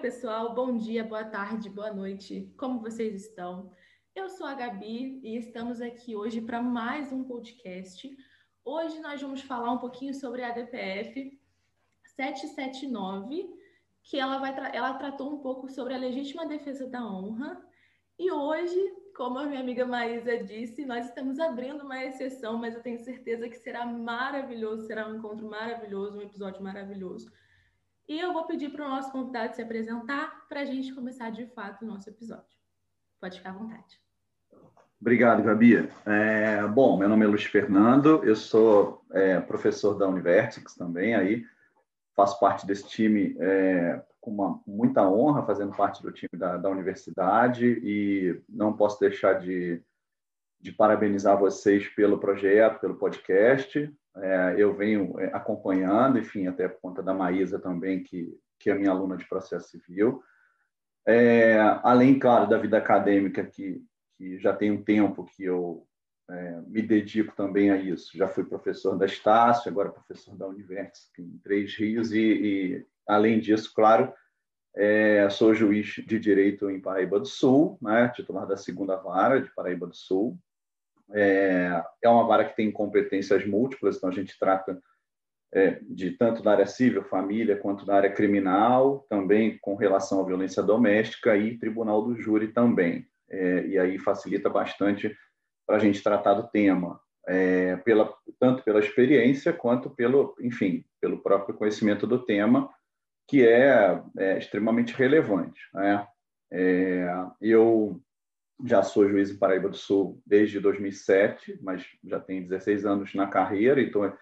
pessoal, bom dia, boa tarde, boa noite, como vocês estão? Eu sou a Gabi e estamos aqui hoje para mais um podcast. Hoje nós vamos falar um pouquinho sobre a DPF 779, que ela, vai ela tratou um pouco sobre a legítima defesa da honra. E hoje, como a minha amiga Maísa disse, nós estamos abrindo uma exceção, mas eu tenho certeza que será maravilhoso, será um encontro maravilhoso, um episódio maravilhoso e eu vou pedir para o nosso convidado se apresentar para a gente começar de fato o nosso episódio. Pode ficar à vontade. Obrigado, Gabi. É, bom, meu nome é Luiz Fernando, eu sou é, professor da Universix também, aí faço parte desse time é, com uma, muita honra, fazendo parte do time da, da universidade e não posso deixar de, de parabenizar vocês pelo projeto, pelo podcast. É, eu venho é, acompanhando, enfim, até por conta da Maísa também, que, que é minha aluna de processo civil. É, além, claro, da vida acadêmica, que, que já tem um tempo que eu é, me dedico também a isso. Já fui professor da Estácio, agora professor da Universo, em Três Rios, e, e além disso, claro, é, sou juiz de direito em Paraíba do Sul, né, titular da segunda vara de Paraíba do Sul, é, é uma vara que tem competências múltiplas, então a gente trata é, de tanto da área civil, família, quanto da área criminal, também com relação à violência doméstica e tribunal do júri também. É, e aí facilita bastante para a gente tratar do tema, é, pela, tanto pela experiência quanto pelo, enfim, pelo próprio conhecimento do tema, que é, é extremamente relevante. Né? É, eu já sou juiz em Paraíba do Sul desde 2007, mas já tenho 16 anos na carreira, então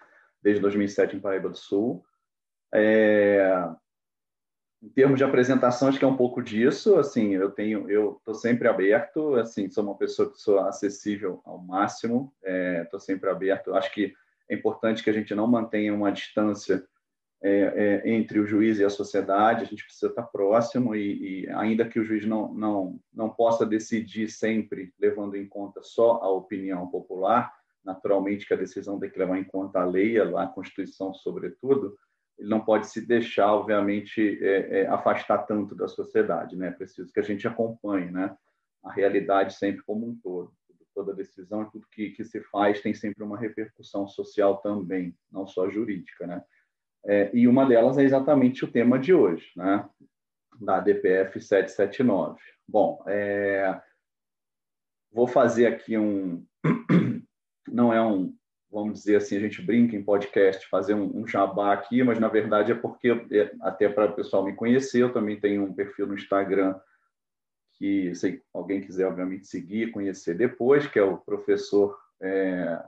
desde 2007 em Paraíba do Sul. É... Em termos de apresentação, acho que é um pouco disso. Assim, eu tenho, eu estou sempre aberto. Assim, sou uma pessoa que sou acessível ao máximo. Estou é, sempre aberto. Acho que é importante que a gente não mantenha uma distância é, é, entre o juiz e a sociedade, a gente precisa estar próximo e, e, ainda que o juiz não, não, não possa decidir sempre levando em conta só a opinião popular, naturalmente que a decisão tem que levar em conta a lei, a Constituição sobretudo, ele não pode se deixar, obviamente, é, é, afastar tanto da sociedade, né? É preciso que a gente acompanhe, né? A realidade sempre como um todo. Toda decisão tudo que, que se faz tem sempre uma repercussão social também, não só jurídica, né? É, e uma delas é exatamente o tema de hoje, né? da DPF 779. Bom, é, vou fazer aqui um. Não é um, vamos dizer assim, a gente brinca em podcast, fazer um, um jabá aqui, mas na verdade é porque, é, até para o pessoal me conhecer, eu também tenho um perfil no Instagram que, se alguém quiser, obviamente, seguir, conhecer depois, que é o professor é,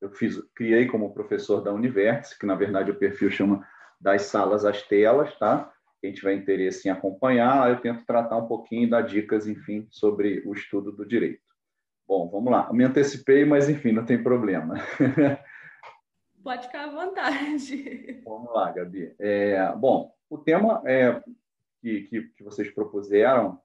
eu fiz, criei como professor da Universo, que na verdade o perfil chama das salas às telas, tá? Quem tiver interesse em acompanhar, eu tento tratar um pouquinho, dar dicas, enfim, sobre o estudo do direito. Bom, vamos lá. Eu me antecipei, mas enfim, não tem problema. Pode ficar à vontade. Vamos lá, Gabi. É, bom, o tema é, que, que, que vocês propuseram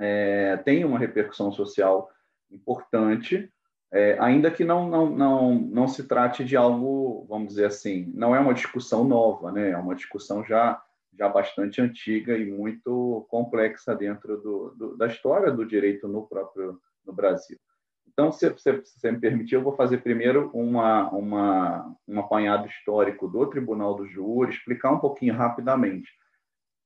é, tem uma repercussão social importante, é, ainda que não, não, não, não se trate de algo, vamos dizer assim, não é uma discussão nova, né? é uma discussão já, já bastante antiga e muito complexa dentro do, do da história do direito no próprio no Brasil. Então, se você, me permitir, eu vou fazer primeiro uma, uma, um apanhado histórico do Tribunal do Júri, explicar um pouquinho rapidamente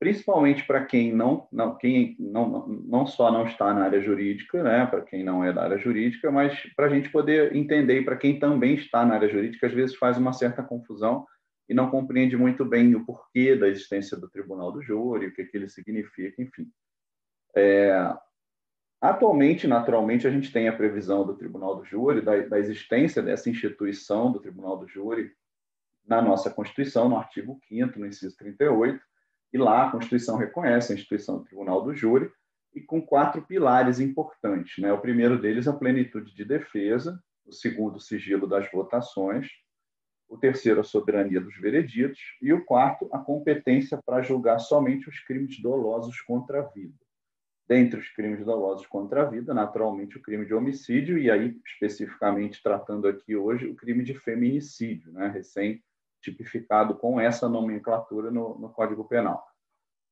principalmente para quem não, não, quem não, não só não está na área jurídica, né, para quem não é da área jurídica, mas para a gente poder entender e para quem também está na área jurídica, às vezes faz uma certa confusão e não compreende muito bem o porquê da existência do Tribunal do Júri, o que, que ele significa, enfim. É, atualmente, naturalmente, a gente tem a previsão do Tribunal do Júri, da, da existência dessa instituição do Tribunal do Júri na nossa Constituição, no artigo 5 no inciso 38, e lá a Constituição reconhece a instituição do Tribunal do Júri e com quatro pilares importantes. Né? O primeiro deles, a plenitude de defesa, o segundo, o sigilo das votações, o terceiro, a soberania dos vereditos, e o quarto, a competência para julgar somente os crimes dolosos contra a vida. Dentre os crimes dolosos contra a vida, naturalmente, o crime de homicídio, e aí, especificamente tratando aqui hoje, o crime de feminicídio, né? recém tipificado com essa nomenclatura no, no Código Penal.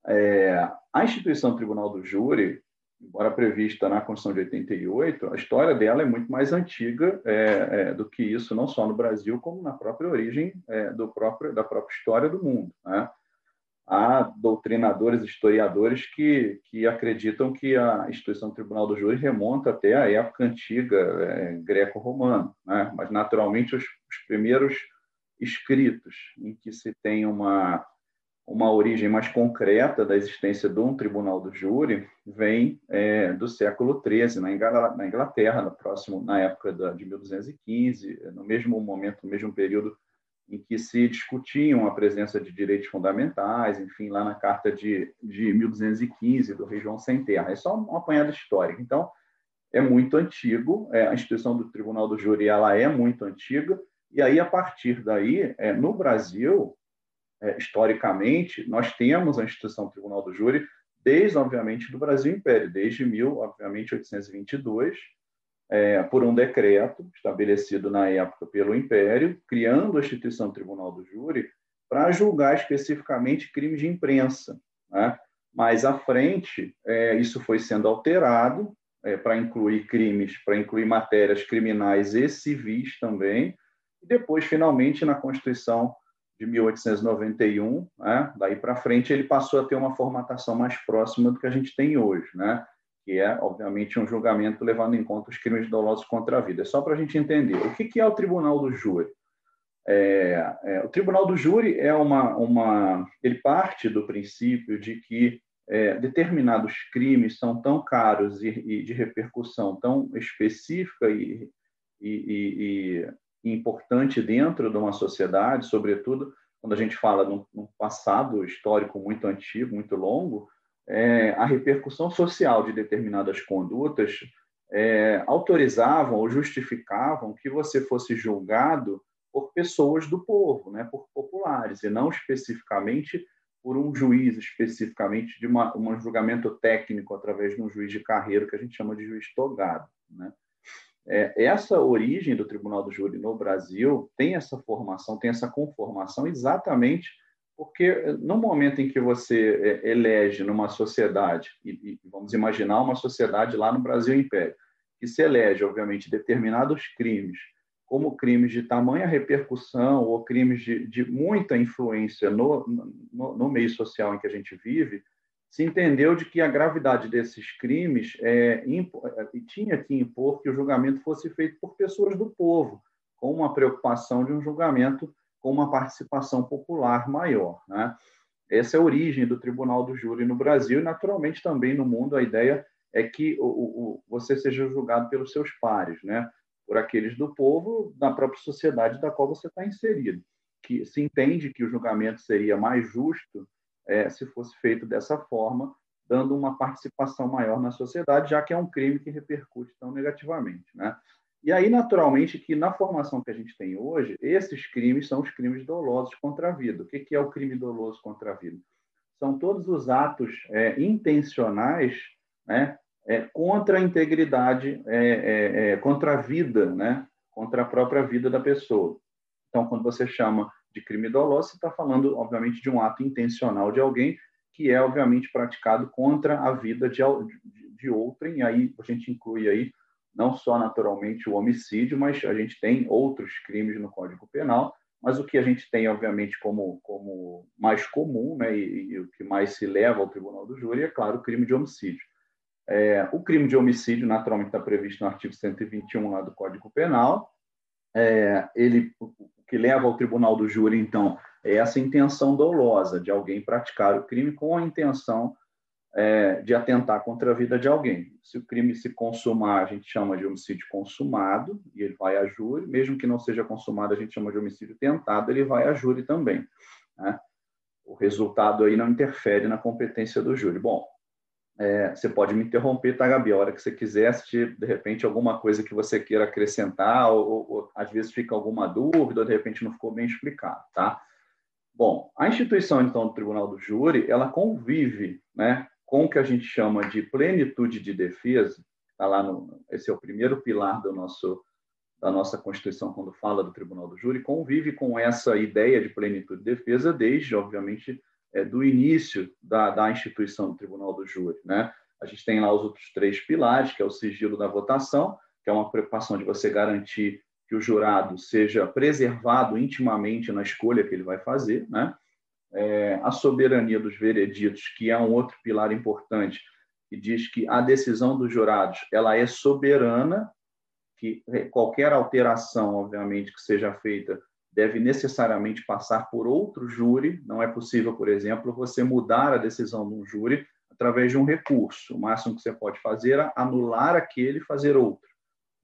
É, a instituição Tribunal do Júri, embora prevista na Constituição de 88, a história dela é muito mais antiga é, é, do que isso, não só no Brasil, como na própria origem é, do próprio, da própria história do mundo. Né? Há doutrinadores, historiadores que, que acreditam que a instituição Tribunal do Júri remonta até a época antiga é, greco-romana, né? mas naturalmente os, os primeiros escritos em que se tem uma uma origem mais concreta da existência de um tribunal do júri vem é, do século XIII, na Inglaterra, no próximo, na época da, de 1215, no mesmo momento, no mesmo período em que se discutiam a presença de direitos fundamentais, enfim, lá na Carta de, de 1215 do Rei João Sem Terra. É só um apanhado histórico. Então, é muito antigo, é, a instituição do Tribunal do Júri ela é muito antiga, e aí, a partir daí, é, no Brasil, é, historicamente, nós temos a instituição Tribunal do Júri desde, obviamente, do Brasil Império, desde 1822, é, por um decreto estabelecido na época pelo Império, criando a instituição Tribunal do Júri para julgar especificamente crimes de imprensa. Né? Mais à frente, é, isso foi sendo alterado é, para incluir crimes, para incluir matérias criminais e civis também, e depois, finalmente, na Constituição de 1891, né? daí para frente ele passou a ter uma formatação mais próxima do que a gente tem hoje, né? que é, obviamente, um julgamento levando em conta os crimes dolosos contra a vida. É só para a gente entender. O que, é o Tribunal do Júri? É, é, o Tribunal do Júri é uma, uma, ele parte do princípio de que é, determinados crimes são tão caros e, e, de repercussão tão específica e, e, importante dentro de uma sociedade, sobretudo quando a gente fala num, num passado histórico muito antigo, muito longo, é, a repercussão social de determinadas condutas é, autorizavam ou justificavam que você fosse julgado por pessoas do povo, né, por populares, e não especificamente por um juiz, especificamente de uma, um julgamento técnico através de um juiz de carreira que a gente chama de juiz togado. Né? É, essa origem do Tribunal do Júri no Brasil tem essa formação, tem essa conformação exatamente porque no momento em que você é, elege numa sociedade, e, vamos imaginar uma sociedade lá no Brasil Império, que se elege, obviamente, determinados crimes, como crimes de tamanha repercussão ou crimes de, de muita influência no, no, no meio social em que a gente vive, se entendeu de que a gravidade desses crimes é, é tinha que impor que o julgamento fosse feito por pessoas do povo, com uma preocupação de um julgamento com uma participação popular maior. Né? Essa é a origem do Tribunal do Júri no Brasil e, naturalmente, também no mundo. A ideia é que o, o, você seja julgado pelos seus pares, né? por aqueles do povo, da própria sociedade da qual você está inserido. Que se entende que o julgamento seria mais justo é, se fosse feito dessa forma, dando uma participação maior na sociedade, já que é um crime que repercute tão negativamente. Né? E aí, naturalmente, que na formação que a gente tem hoje, esses crimes são os crimes dolosos contra a vida. O que é o crime doloso contra a vida? São todos os atos é, intencionais né, é, contra a integridade, é, é, é contra a vida, né, contra a própria vida da pessoa. Então, quando você chama de crime doloso, você está falando, obviamente, de um ato intencional de alguém que é, obviamente, praticado contra a vida de, de, outrem, e aí a gente inclui aí não só naturalmente o homicídio, mas a gente tem outros crimes no Código Penal, mas o que a gente tem, obviamente, como, como mais comum, né, e, e o que mais se leva ao tribunal do júri, é, claro, o crime de homicídio. É, o crime de homicídio, naturalmente, está previsto no artigo 121 lá do Código Penal. É, ele que leva ao tribunal do júri, então, é essa intenção dolosa de alguém praticar o crime com a intenção é, de atentar contra a vida de alguém. Se o crime se consumar, a gente chama de homicídio consumado e ele vai a júri. Mesmo que não seja consumado, a gente chama de homicídio tentado, ele vai a júri também. Né? O resultado aí não interfere na competência do júri. Bom, é, você pode me interromper, tá, Gabi? A hora que você quiser, se de repente alguma coisa que você queira acrescentar, ou, ou, às vezes fica alguma dúvida, ou de repente não ficou bem explicado, tá? Bom, a instituição, então, do Tribunal do Júri, ela convive né, com o que a gente chama de plenitude de defesa, tá lá no, esse é o primeiro pilar do nosso, da nossa Constituição, quando fala do Tribunal do Júri, convive com essa ideia de plenitude de defesa desde, obviamente, é, do início da, da instituição do Tribunal do Júri. Né? A gente tem lá os outros três pilares, que é o sigilo da votação, que é uma preocupação de você garantir que o jurado seja preservado intimamente na escolha que ele vai fazer, né? É, a soberania dos vereditos, que é um outro pilar importante, que diz que a decisão dos jurados ela é soberana, que qualquer alteração, obviamente, que seja feita deve necessariamente passar por outro júri. Não é possível, por exemplo, você mudar a decisão de um júri através de um recurso. O máximo que você pode fazer é anular aquele e fazer outro.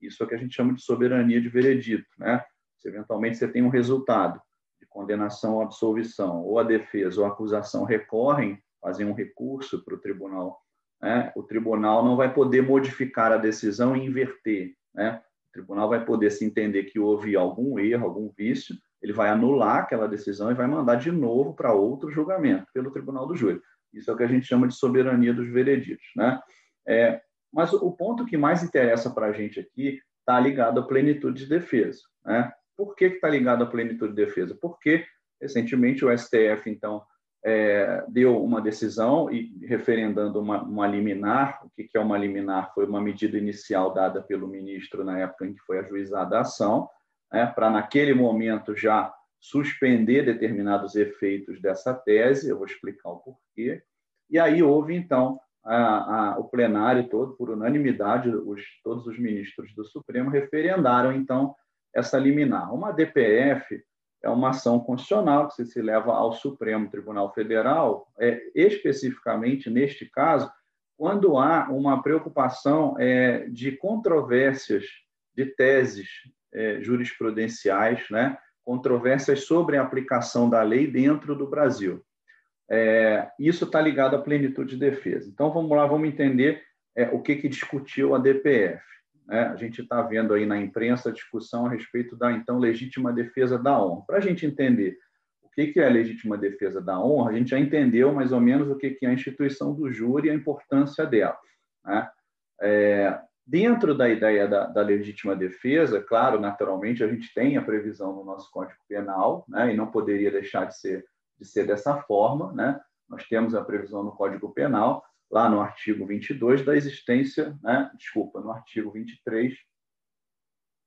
Isso é o que a gente chama de soberania de veredito. Né? Se eventualmente você tem um resultado de condenação ou absolvição, ou a defesa ou a acusação recorrem, fazem um recurso para o tribunal, né? o tribunal não vai poder modificar a decisão e inverter. Né? Tribunal vai poder se entender que houve algum erro, algum vício, ele vai anular aquela decisão e vai mandar de novo para outro julgamento pelo tribunal do júri. Isso é o que a gente chama de soberania dos vereditos. Né? É, mas o ponto que mais interessa para a gente aqui está ligado à plenitude de defesa. Né? Por que está ligado à plenitude de defesa? Porque, recentemente, o STF, então, é, deu uma decisão e referendando uma, uma liminar. O que, é uma liminar? Foi uma medida inicial dada pelo ministro na época em que foi ajuizada a ação, né, para, naquele momento, já suspender determinados efeitos dessa tese. Eu vou explicar o porquê. E aí houve, então, a, a, o plenário todo, por unanimidade, os, todos os ministros do Supremo referendaram, então, essa liminar. Uma DPF é uma ação constitucional que se leva ao Supremo Tribunal Federal, é, especificamente neste caso, quando há uma preocupação é, de controvérsias de teses é, jurisprudenciais, né, controvérsias sobre a aplicação da lei dentro do Brasil. É, isso está ligado à plenitude de defesa. Então, vamos lá, vamos entender é, o que, que discutiu a DPF. Né? A gente está vendo aí na imprensa a discussão a respeito da, então, legítima defesa da honra. Para a gente entender o que, é a legítima defesa da honra, a gente já entendeu mais ou menos o que, que é a instituição do júri e a importância dela. Né? É, dentro da ideia da, da, legítima defesa, claro, naturalmente, a gente tem a previsão no nosso Código Penal, né? e não poderia deixar de ser de ser dessa forma, né? Nós temos a previsão no Código Penal, lá no artigo 22, da existência, né? desculpa, no artigo 23,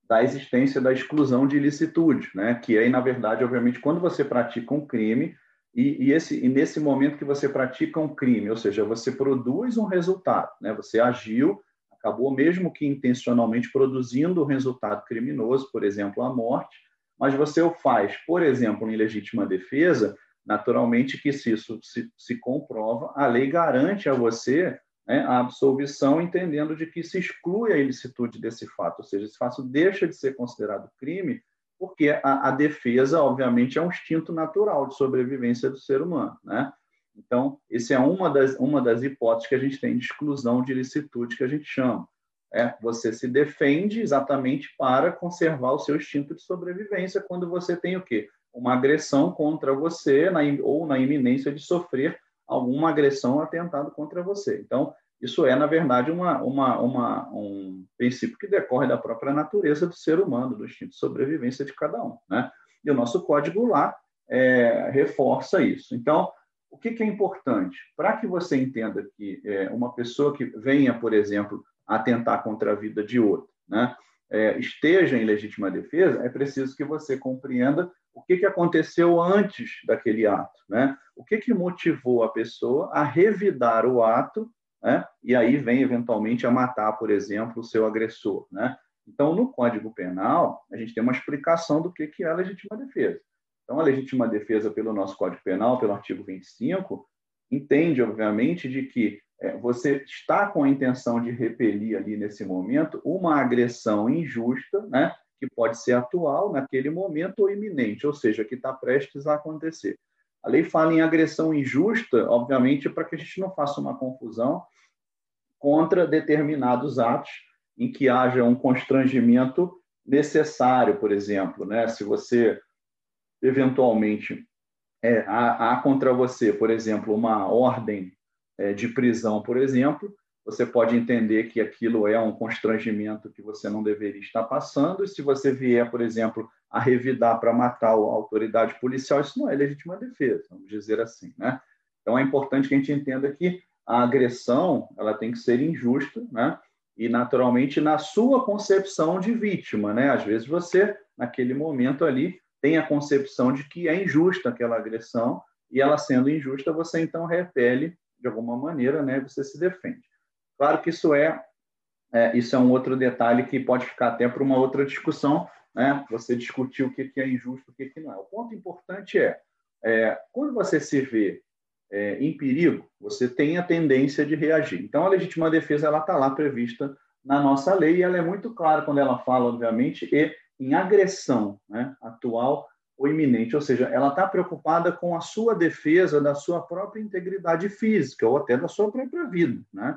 da existência da exclusão de ilicitude, né? que aí, na verdade, obviamente, quando você pratica um crime, e, e, esse, e nesse momento que você pratica um crime, ou seja, você produz um resultado, né? você agiu, acabou mesmo que intencionalmente produzindo um resultado criminoso, por exemplo, a morte, mas você o faz, por exemplo, em legítima defesa, Naturalmente que se isso se, se comprova, a lei garante a você né, a absolvição, entendendo de que se exclui a ilicitude desse fato, ou seja, esse fato deixa de ser considerado crime, porque a, a defesa, obviamente, é um instinto natural de sobrevivência do ser humano, né? Então, essa é uma das, uma das hipóteses que a gente tem de exclusão de ilicitude, que a gente chama. É, você se defende exatamente para conservar o seu instinto de sobrevivência quando você tem o quê? Uma agressão contra você na, ou na iminência de sofrer alguma agressão ou atentado contra você. Então, isso é, na verdade, uma, uma, uma, um princípio que decorre da própria natureza do ser humano, do instinto de sobrevivência de cada um. Né? E o nosso código lá é, reforça isso. Então, o que, que é importante? Para que você entenda que é, uma pessoa que venha, por exemplo, atentar contra a vida de outra, né, é, esteja em legítima defesa, é preciso que você compreenda o que, que aconteceu antes daquele ato, né? O que, que motivou a pessoa a revidar o ato, né? E aí vem eventualmente a matar, por exemplo, o seu agressor, né? Então, no Código Penal, a gente tem uma explicação do que, que é a legítima defesa. Então, a legítima defesa pelo nosso Código Penal, pelo artigo 25, entende, obviamente, de que você está com a intenção de repelir ali nesse momento uma agressão injusta, né? que pode ser atual naquele momento ou iminente, ou seja, que está prestes a acontecer. A lei fala em agressão injusta, obviamente, para que a gente não faça uma confusão contra determinados atos em que haja um constrangimento necessário, por exemplo, né? Se você eventualmente é, há, há contra você, por exemplo, uma ordem é, de prisão, por exemplo, você pode entender que aquilo é um constrangimento que você não deveria estar passando, e se você vier, por exemplo, a revidar para matar a autoridade policial, isso não é legítima defesa, vamos dizer assim, né? Então é importante que a gente entenda que a agressão ela tem que ser injusta, né? E naturalmente na sua concepção de vítima, né? Às vezes você naquele momento ali tem a concepção de que é injusta aquela agressão e ela sendo injusta você então repele de alguma maneira, né? Você se defende. Claro que isso é, é isso é um outro detalhe que pode ficar até para uma outra discussão, né? Você discutir o que é injusto, o que não é. O ponto importante é, é quando você se vê é, em perigo, você tem a tendência de reagir. Então, a legítima defesa ela está lá prevista na nossa lei e ela é muito clara quando ela fala, obviamente, e em agressão né, atual ou iminente, ou seja, ela está preocupada com a sua defesa da sua própria integridade física ou até da sua própria vida, né?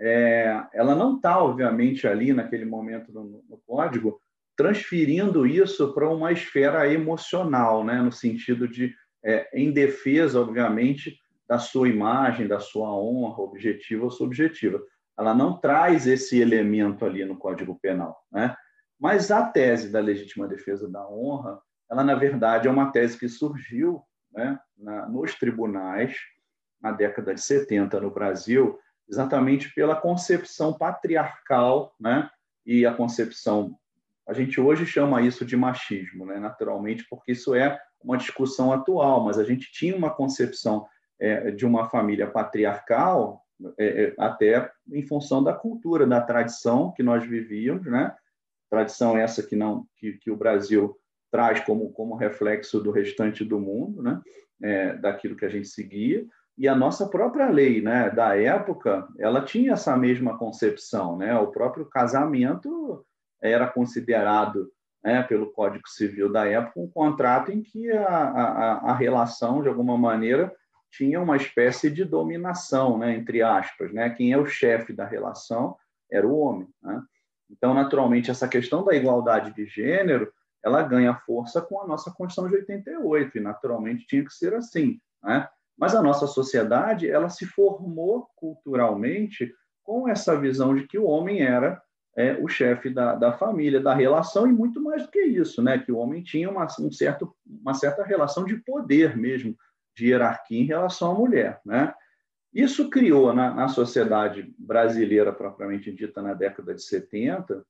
É, ela não está, obviamente, ali naquele momento no, no código transferindo isso para uma esfera emocional, né? No sentido de é, em defesa, obviamente, da sua imagem, da sua honra, objetiva ou subjetiva. Ela não traz esse elemento ali no Código Penal, né? Mas a tese da legítima defesa da honra, ela na verdade é uma tese que surgiu, né, na, nos tribunais na década de 70 no Brasil, exatamente pela concepção patriarcal, né, e a concepção a gente hoje chama isso de machismo, né, naturalmente, porque isso é uma discussão atual, mas a gente tinha uma concepção é, de uma família patriarcal é, é, até em função da cultura, da tradição que nós vivíamos, né? Tradição essa que não que, que o Brasil traz como como reflexo do restante do mundo, né? É, daquilo que a gente seguia e a nossa própria lei, né? Da época, ela tinha essa mesma concepção, né? O próprio casamento era considerado né, pelo Código Civil da época, um contrato em que a, a, a relação, de alguma maneira, tinha uma espécie de dominação, né, entre aspas. Né? Quem é o chefe da relação era o homem. Né? Então, naturalmente, essa questão da igualdade de gênero ela ganha força com a nossa Constituição de 88, e naturalmente tinha que ser assim. Né? Mas a nossa sociedade ela se formou culturalmente com essa visão de que o homem era é, o chefe da, da família, da relação, e muito mais do que isso, né? que o homem tinha uma, um certo, uma certa relação de poder mesmo, de hierarquia em relação à mulher. Né? Isso criou na, na sociedade brasileira, propriamente dita, na década de 70,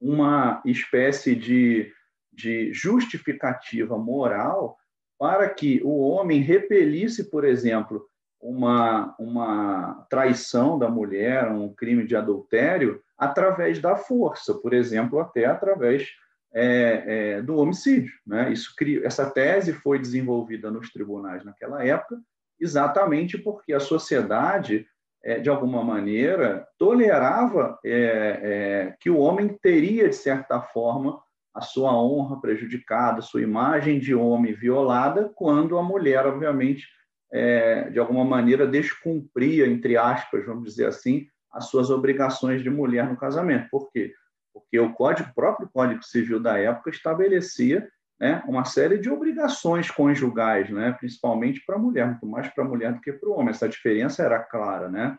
uma espécie de, de justificativa moral para que o homem repelisse, por exemplo, uma, uma traição da mulher, um crime de adultério, através da força, por exemplo, até através é, é, do homicídio. Né? Isso, essa tese foi desenvolvida nos tribunais naquela época, exatamente porque a sociedade, é, de alguma maneira, tolerava é, é, que o homem teria, de certa forma, a sua honra prejudicada, sua imagem de homem violada, quando a mulher, obviamente, é, de alguma maneira, descumpria, entre aspas, vamos dizer assim, as suas obrigações de mulher no casamento. Por quê? Porque o código, próprio Código Civil da época estabelecia né, uma série de obrigações conjugais, né, principalmente para a mulher, muito mais para a mulher do que para o homem. Essa diferença era clara. Né?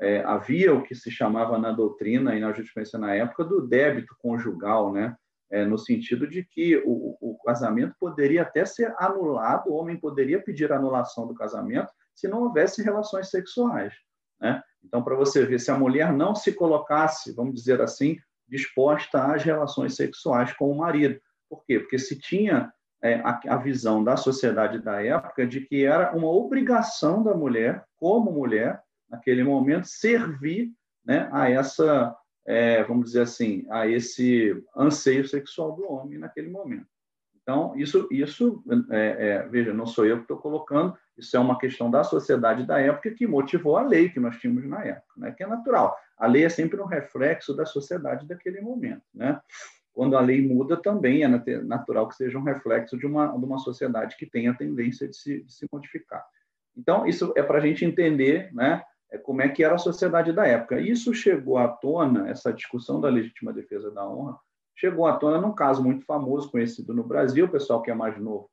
É, havia o que se chamava na doutrina e na jurisprudência na época do débito conjugal, né? É, no sentido de que o, o, casamento poderia até ser anulado, o homem poderia pedir anulação do casamento se não houvesse relações sexuais. Né? Então, para você ver, se a mulher não se colocasse, vamos dizer assim, disposta às relações sexuais com o marido. Por quê? Porque se tinha é, a, a, visão da sociedade da época de que era uma obrigação da mulher, como mulher, naquele momento, servir né, a essa, é, vamos dizer assim, a esse anseio sexual do homem naquele momento. Então, isso, isso é, é, veja, não sou eu que estou colocando, isso é uma questão da sociedade da época que motivou a lei que nós tínhamos na época, né? que é natural. A lei é sempre um reflexo da sociedade daquele momento. Né? Quando a lei muda, também é natural que seja um reflexo de uma, de uma sociedade que tem a tendência de se, de se modificar. Então, isso é para a gente entender né, como é que era a sociedade da época. Isso chegou à tona, essa discussão da legítima defesa da honra, chegou à tona num caso muito famoso, conhecido no Brasil, o pessoal que é mais novo,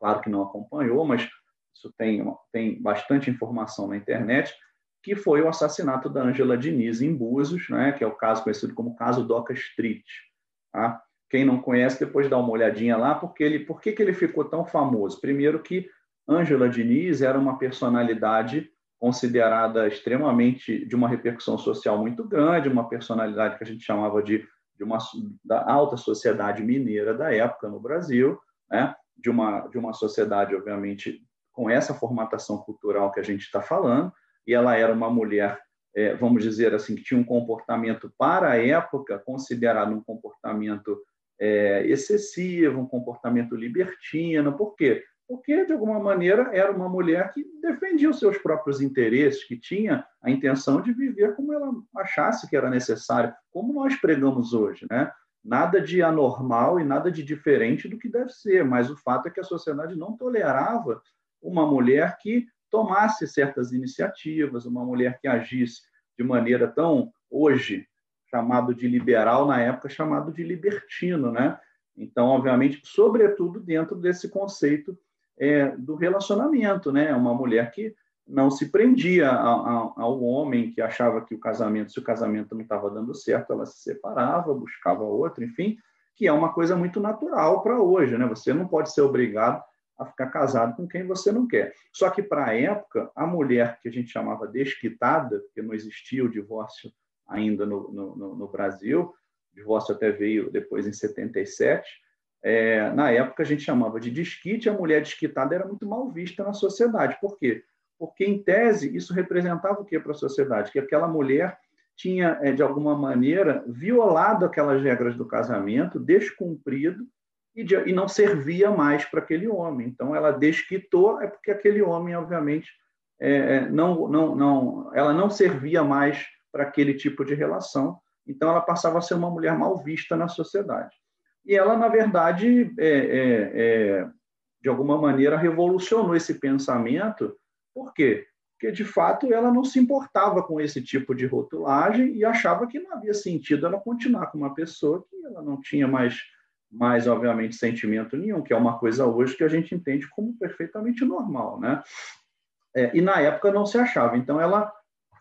claro que não acompanhou, mas isso tem, tem bastante informação na internet, que foi o assassinato da Angela Diniz em Búzios, né, que é o caso conhecido como caso Doca Street. Tá? Quem não conhece, depois dá uma olhadinha lá, porque ele, por que, que ele ficou tão famoso? Primeiro que Ângela Diniz era uma personalidade considerada extremamente de uma repercussão social muito grande, uma personalidade que a gente chamava de, de uma da alta sociedade mineira da época no Brasil, né? de uma de uma sociedade obviamente com essa formatação cultural que a gente está falando, e ela era uma mulher, é, vamos dizer assim, que tinha um comportamento para a época considerado um comportamento é, excessivo, um comportamento libertino. Por quê? Porque, de alguma maneira, era uma mulher que defendia os seus próprios interesses, que tinha a intenção de viver como ela achasse que era necessário, como nós pregamos hoje, né? Nada de anormal e nada de diferente do que deve ser, mas o fato é que a sociedade não tolerava uma mulher que tomasse certas iniciativas, uma mulher que agisse de maneira tão, hoje, chamado de liberal, na época chamado de libertino, né? Então, obviamente, sobretudo dentro desse conceito é, do relacionamento, né? Uma mulher que não se prendia ao homem que achava que o casamento, se o casamento não estava dando certo, ela se separava, buscava outro, enfim, que é uma coisa muito natural para hoje, né? Você não pode ser obrigado a ficar casado com quem você não quer. Só que para a época, a mulher que a gente chamava desquitada, porque não existia o divórcio ainda no, no, no Brasil, o divórcio até veio depois em 77, é, na época a gente chamava de desquite, a mulher desquitada era muito mal vista na sociedade. Por quê? Porque, em tese, isso representava o que para a sociedade? Que aquela mulher tinha, é, de alguma maneira, violado aquelas regras do casamento, descumprido, e, de, e não servia mais para aquele homem. Então, ela desquitou, é porque aquele homem, obviamente, é, é, não, não, não, ela não servia mais para aquele tipo de relação. Então, ela passava a ser uma mulher mal vista na sociedade. E ela, na verdade, é, é, é, de alguma maneira, revolucionou esse pensamento. Por quê? Porque, de fato, ela não se importava com esse tipo de rotulagem e achava que não havia sentido ela continuar com uma pessoa que ela não tinha mais mais, obviamente, sentimento nenhum, que é uma coisa hoje que a gente entende como perfeitamente normal, né? É, e na época não se achava. Então, ela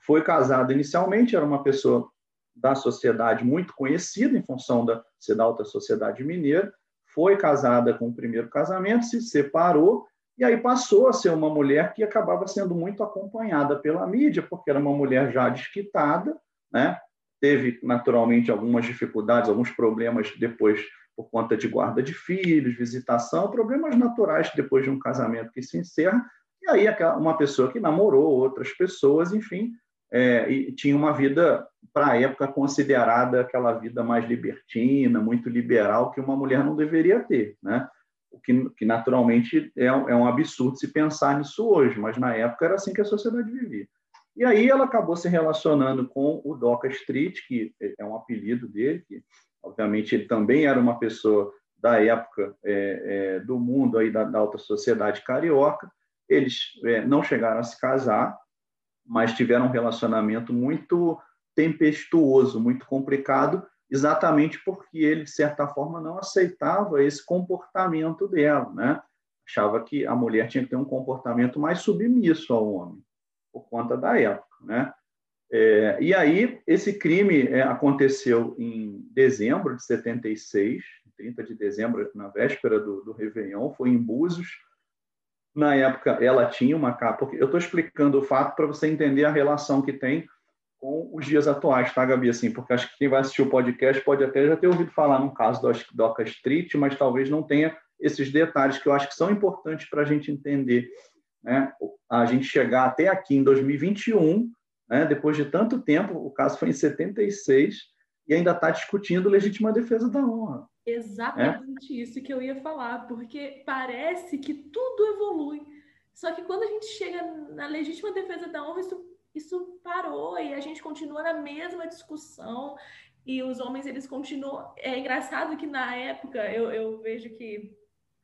foi casada inicialmente, era uma pessoa da sociedade muito conhecida, em função da ser alta sociedade mineira, foi casada com o primeiro casamento, se separou, e aí passou a ser uma mulher que acabava sendo muito acompanhada pela mídia, porque era uma mulher já desquitada, né? teve naturalmente algumas dificuldades, alguns problemas depois por conta de guarda de filhos, visitação, problemas naturais depois de um casamento que se encerra. E aí uma pessoa que namorou outras pessoas, enfim, é, e tinha uma vida para a época considerada aquela vida mais libertina, muito liberal que uma mulher não deveria ter, né? O que, que naturalmente é, é um absurdo se pensar nisso hoje, mas na época era assim que a sociedade vivia. E aí ela acabou se relacionando com o Doca Street, que é um apelido dele, que Obviamente, ele também era uma pessoa da época é, é, do mundo aí da, da, alta sociedade carioca. Eles é, não chegaram a se casar, mas tiveram um relacionamento muito tempestuoso, muito complicado, exatamente porque ele, de certa forma, não aceitava esse comportamento dela, né? Achava que a mulher tinha que ter um comportamento mais submisso ao homem, por conta da época, né? É, e aí, esse crime é, aconteceu em dezembro de 76, 30 de dezembro, na véspera do, do Réveillon, foi em Búzios. Na época, ela tinha uma capa. Porque eu estou explicando o fato para você entender a relação que tem com os dias atuais, tá, Gabi? Assim, porque acho que quem vai assistir o podcast pode até já ter ouvido falar no caso do Doca Street, mas talvez não tenha esses detalhes que eu acho que são importantes para a gente entender. Né? A gente chegar até aqui em 2021 né? Depois de tanto tempo, o caso foi em 76 e ainda está discutindo legítima defesa da honra. Exatamente é? isso que eu ia falar, porque parece que tudo evolui. Só que quando a gente chega na legítima defesa da honra, isso, isso parou e a gente continua na mesma discussão e os homens eles continuam. É engraçado que na época eu, eu vejo que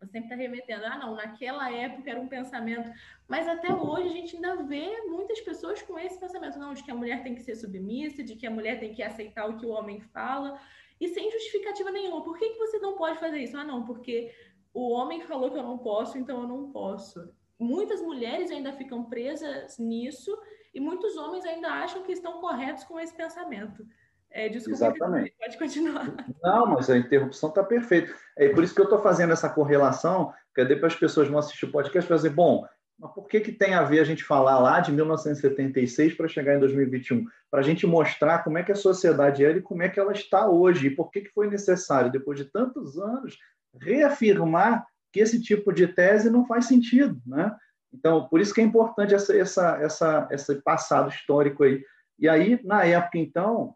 sempre está remetendo, ah, não, naquela época era um pensamento, mas até hoje a gente ainda vê muitas pessoas com esse pensamento, não, de que a mulher tem que ser submissa, de que a mulher tem que aceitar o que o homem fala, e sem justificativa nenhuma. Por que, que você não pode fazer isso? Ah, não, porque o homem falou que eu não posso, então eu não posso. Muitas mulheres ainda ficam presas nisso E muitos homens ainda acham que estão corretos com esse pensamento. É, desculpa, Exatamente. pode continuar. Não, mas a interrupção está perfeita. É por isso que eu estou fazendo essa correlação, que depois as pessoas vão assistir o podcast e dizer, bom, mas por que, que tem a ver a gente falar lá de 1976 para chegar em 2021? Para a gente mostrar como é que a sociedade era e como é que ela está hoje, e por que, que foi necessário, depois de tantos anos, reafirmar que esse tipo de tese não faz sentido. Né? Então, por isso que é importante essa, essa, essa, esse passado histórico aí. E aí, na época, então,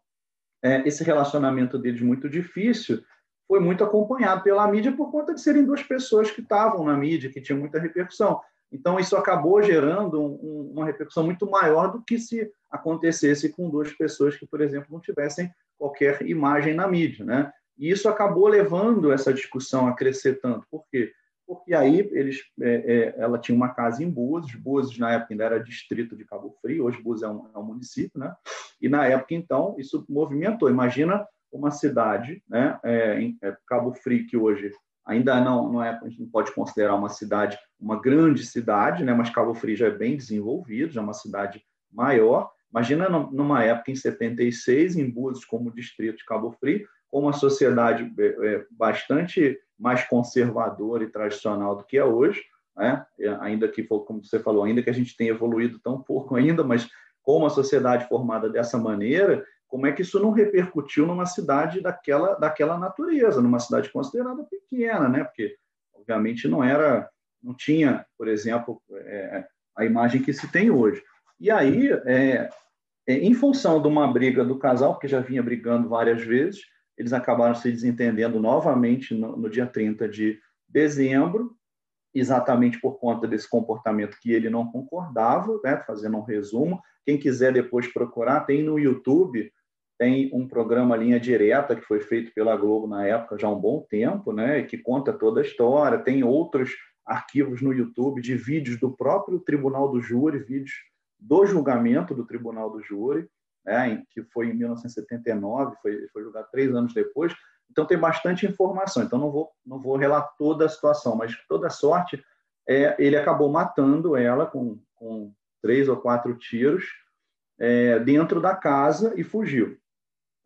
é, esse relacionamento deles muito difícil foi muito acompanhado pela mídia por conta de serem duas pessoas que estavam na mídia, que tinham muita repercussão. Então, isso acabou gerando um, uma repercussão muito maior do que se acontecesse com duas pessoas que, por exemplo, não tivessem qualquer imagem na mídia. Né? E isso acabou levando essa discussão a crescer tanto. Por quê? Porque aí eles, é, é, ela tinha uma casa em Búzios, Búzios na época ainda era distrito de Cabo Frio, hoje Búzios é um, é um município, né? E na época, então, isso movimentou. Imagina uma cidade, né, é, em é, Cabo Frio, que hoje ainda não, não é, a gente não pode considerar uma cidade, uma grande cidade, né, mas Cabo Frio já é bem desenvolvido, já é uma cidade maior. Imagina numa época, em 76, em Búzios, como distrito de Cabo Frio, com uma sociedade é, é, bastante mais conservadora e tradicional do que é hoje, né? ainda que, como você falou, ainda que a gente tenha evoluído tão pouco ainda, mas com uma sociedade formada dessa maneira, como é que isso não repercutiu numa cidade daquela, daquela natureza, numa cidade considerada pequena, né? Porque, obviamente, não era, não tinha, por exemplo, é, a imagem que se tem hoje. E aí, é, é, em função de uma briga do casal, que já vinha brigando várias vezes, eles acabaram se desentendendo novamente no, no dia 30 de dezembro, exatamente por conta desse comportamento que ele não concordava, né? fazendo um resumo. Quem quiser depois procurar, tem no YouTube tem um programa Linha Direta, que foi feito pela Globo na época, já há um bom tempo, né, que conta toda a história. Tem outros arquivos no YouTube de vídeos do próprio Tribunal do Júri, vídeos do julgamento do Tribunal do Júri, né, que foi em 1979, foi, foi julgado três anos depois. Então, tem bastante informação. Então, não vou, não vou relatar toda a situação, mas toda sorte, é, ele acabou matando ela com, com três ou quatro tiros é, dentro da casa e fugiu.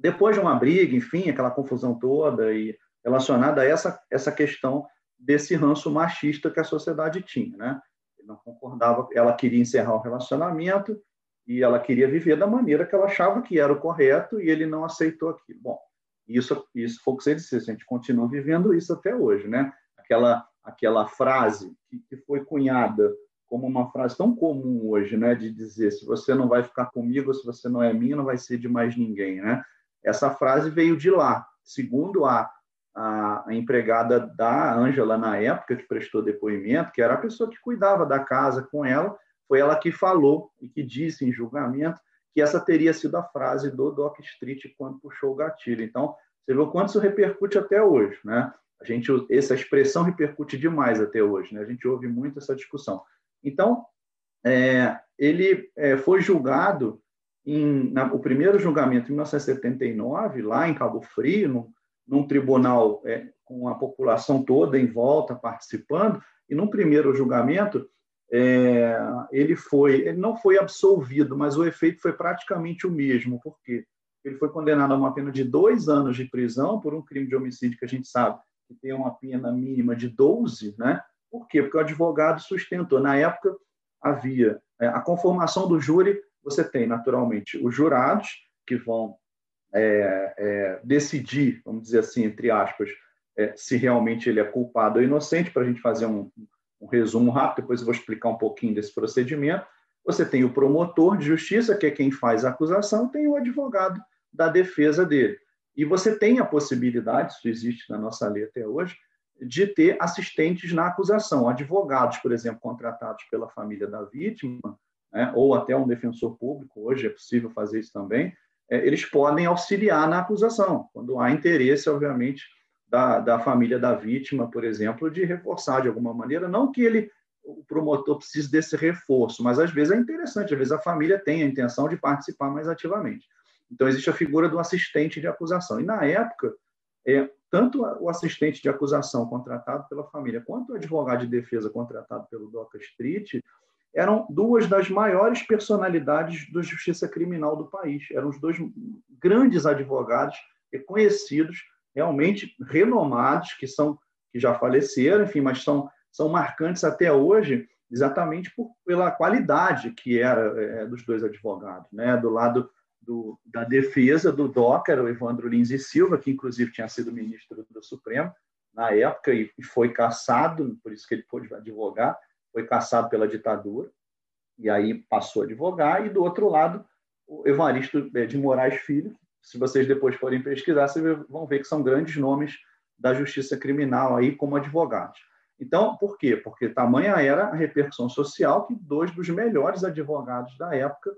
Depois de uma briga, enfim, aquela confusão toda e relacionada a essa, essa questão desse ranço machista que a sociedade tinha, né? Ele não concordava, ela queria encerrar o relacionamento e ela queria viver da maneira que ela achava que era o correto e ele não aceitou aquilo. Bom, isso, isso foi o que você disse, a gente continua vivendo isso até hoje, né? Aquela, aquela frase que, foi cunhada como uma frase tão comum hoje, né? De dizer, se você não vai ficar comigo, se você não é minha, não vai ser de mais ninguém, né? Essa frase veio de lá. Segundo a, a, a empregada da Ângela, na época, que prestou depoimento, que era a pessoa que cuidava da casa com ela, foi ela que falou e que disse em julgamento que essa teria sido a frase do Doc Street quando puxou o gatilho. Então, você vê o quanto isso repercute até hoje, né? A gente, essa expressão repercute demais até hoje, né? A gente ouve muito essa discussão. Então, é, ele é, foi julgado em, na, o primeiro julgamento em 1979, lá em Cabo Frio, num tribunal é, com a população toda em volta participando, e num primeiro julgamento é, ele foi, ele não foi absolvido, mas o efeito foi praticamente o mesmo, porque ele foi condenado a uma pena de dois anos de prisão por um crime de homicídio que a gente sabe que tem uma pena mínima de 12, né? Por quê? Porque o advogado sustentou. Na época havia é, a conformação do júri você tem, naturalmente, os jurados, que vão é, é, decidir, vamos dizer assim, entre aspas, é, se realmente ele é culpado ou inocente, para a gente fazer um, um, resumo rápido, depois eu vou explicar um pouquinho desse procedimento. Você tem o promotor de justiça, que é quem faz a acusação, tem o advogado da defesa dele. E você tem a possibilidade, isso existe na nossa lei até hoje, de ter assistentes na acusação, advogados, por exemplo, contratados pela família da vítima, né, ou até um defensor público, hoje é possível fazer isso também, é, eles podem auxiliar na acusação, quando há interesse, obviamente, da, da família da vítima, por exemplo, de reforçar de alguma maneira, não que ele, o promotor precise desse reforço, mas às vezes é interessante, às vezes a família tem a intenção de participar mais ativamente. Então, existe a figura do assistente de acusação. E, na época, é, tanto o assistente de acusação contratado pela família, quanto o advogado de defesa contratado pelo DOCA Street, eram duas das maiores personalidades da justiça criminal do país. Eram os dois grandes advogados reconhecidos, realmente renomados, que são que já faleceram, enfim, mas são são marcantes até hoje, exatamente por, pela qualidade que era é, dos dois advogados, né? Do lado do, da defesa do Docker, o Evandro Lins e Silva, que inclusive tinha sido ministro do Supremo na época e, e foi caçado, por isso que ele pôde advogar, foi caçado pela ditadura e aí passou a advogar. E do outro lado, o Evaristo é, de Moraes Filho. Se vocês depois forem pesquisar, vocês vão ver que são grandes nomes da justiça criminal aí como advogados. Então, por quê? Porque tamanha era a repercussão social que dois dos melhores advogados da época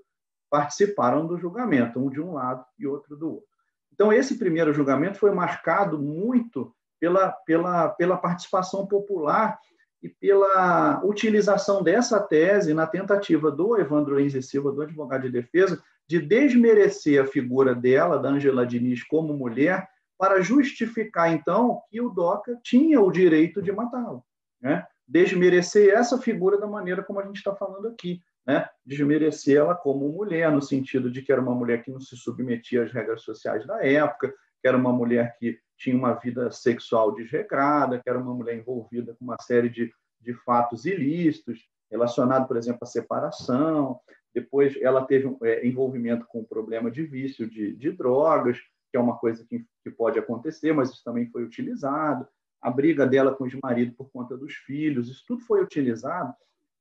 participaram do julgamento, um de um lado e outro do outro. Então, esse primeiro julgamento foi marcado muito pela, pela, pela participação popular e pela utilização dessa tese na tentativa do Evandro Enze Silva, do advogado de defesa, de desmerecer a figura dela, da Angela Diniz, como mulher, para justificar, então, que o DOCA tinha o direito de matá-la. Né? Desmerecer essa figura da maneira como a gente está falando aqui né, desmerecer ela como mulher, no sentido de que era uma mulher que não se submetia às regras sociais da época, que era uma mulher que tinha uma vida sexual desregrada, que era uma mulher envolvida com uma série de, de fatos ilícitos, relacionado, por exemplo, à separação. Depois, ela teve um, é, envolvimento com o problema de vício de, de drogas, que é uma coisa que, que pode acontecer, mas isso também foi utilizado. A briga dela com o ex-marido por conta dos filhos, isso tudo foi utilizado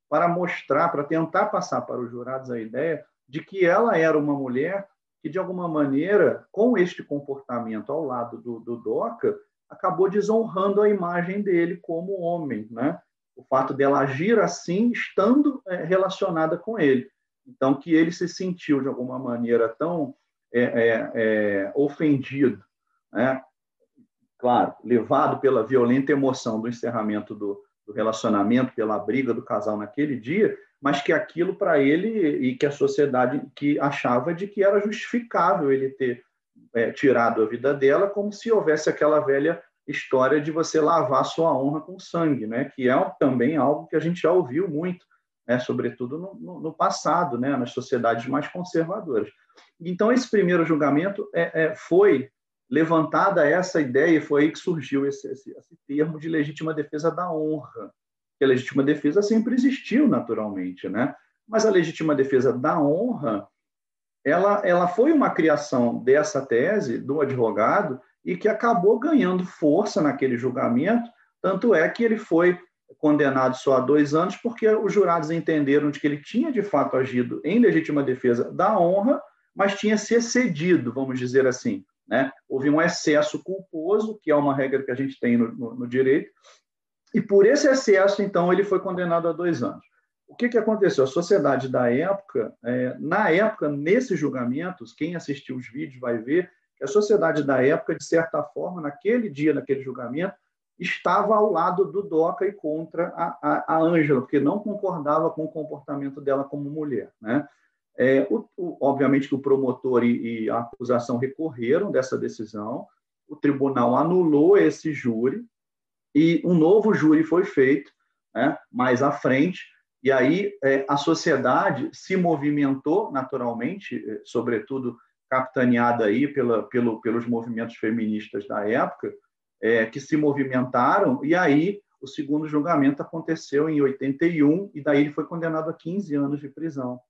para mostrar, para tentar passar para os jurados a ideia de que ela era uma mulher que, de alguma maneira, com este comportamento ao lado do, do Doca, acabou desonrando a imagem dele como homem, né? O fato dela agir assim, estando é, relacionada com ele. Então, que ele se sentiu, de alguma maneira, tão é, é, é ofendido, né? claro, levado pela violenta emoção do encerramento do, do relacionamento, pela briga do casal naquele dia, mas que aquilo para ele e que a sociedade que achava de que era justificável ele ter é, tirado a vida dela, como se houvesse aquela velha história de você lavar sua honra com sangue, né? Que é também algo que a gente já ouviu muito, né? Sobretudo no, no, no passado, né? Nas sociedades mais conservadoras. Então esse primeiro julgamento é, é, foi levantada essa ideia, e foi aí que surgiu esse, esse, esse termo de legítima defesa da honra. Que a legítima defesa sempre existiu naturalmente, né? Mas a legítima defesa da honra, ela, ela foi uma criação dessa tese do advogado e que acabou ganhando força naquele julgamento, tanto é que ele foi condenado só a dois anos, porque os jurados entenderam de que ele tinha de fato agido em legítima defesa da honra, mas tinha se excedido, vamos dizer assim, né? Houve um excesso culposo, que é uma regra que a gente tem no, no, no direito, e por esse excesso, então, ele foi condenado a dois anos. O que, que aconteceu? A sociedade da época, é, na época, nesses julgamentos, quem assistiu os vídeos vai ver que a sociedade da época, de certa forma, naquele dia, naquele julgamento, estava ao lado do Doca e contra a Ângela, porque não concordava com o comportamento dela como mulher. Né? É, o, o, obviamente que o promotor e, e, a acusação recorreram dessa decisão, o tribunal anulou esse júri e um novo júri foi feito né, mais à frente, e aí é, a sociedade se movimentou naturalmente, é, sobretudo capitaneada aí pela, pelo, pelos movimentos feministas da época, é, que se movimentaram, e aí o segundo julgamento aconteceu em 81, e daí ele foi condenado a 15 anos de prisão.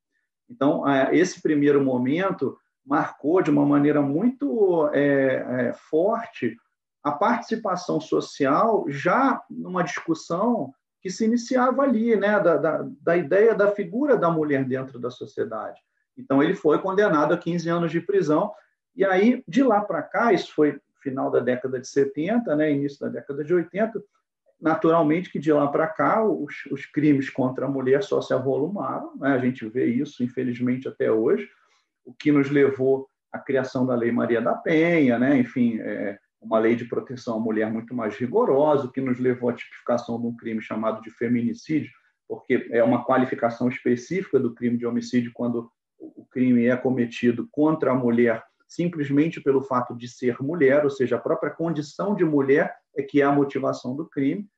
Então, é, esse primeiro momento marcou de uma maneira muito é, é, forte a participação social já numa discussão que se iniciava ali, né, da, da, da, ideia da figura da mulher dentro da sociedade. Então, ele foi condenado a 15 anos de prisão, e aí, de lá para cá, isso foi final da década de 70, né, início da década de 80, Naturalmente que de lá para cá os, os, crimes contra a mulher só se avolumaram, né? a gente vê isso, infelizmente, até hoje, o que nos levou à criação da Lei Maria da Penha, né? enfim, é uma lei de proteção à mulher muito mais rigorosa, que nos levou à tipificação de um crime chamado de feminicídio, porque é uma qualificação específica do crime de homicídio quando o crime é cometido contra a mulher simplesmente pelo fato de ser mulher, ou seja, a própria condição de mulher é que é a motivação do crime.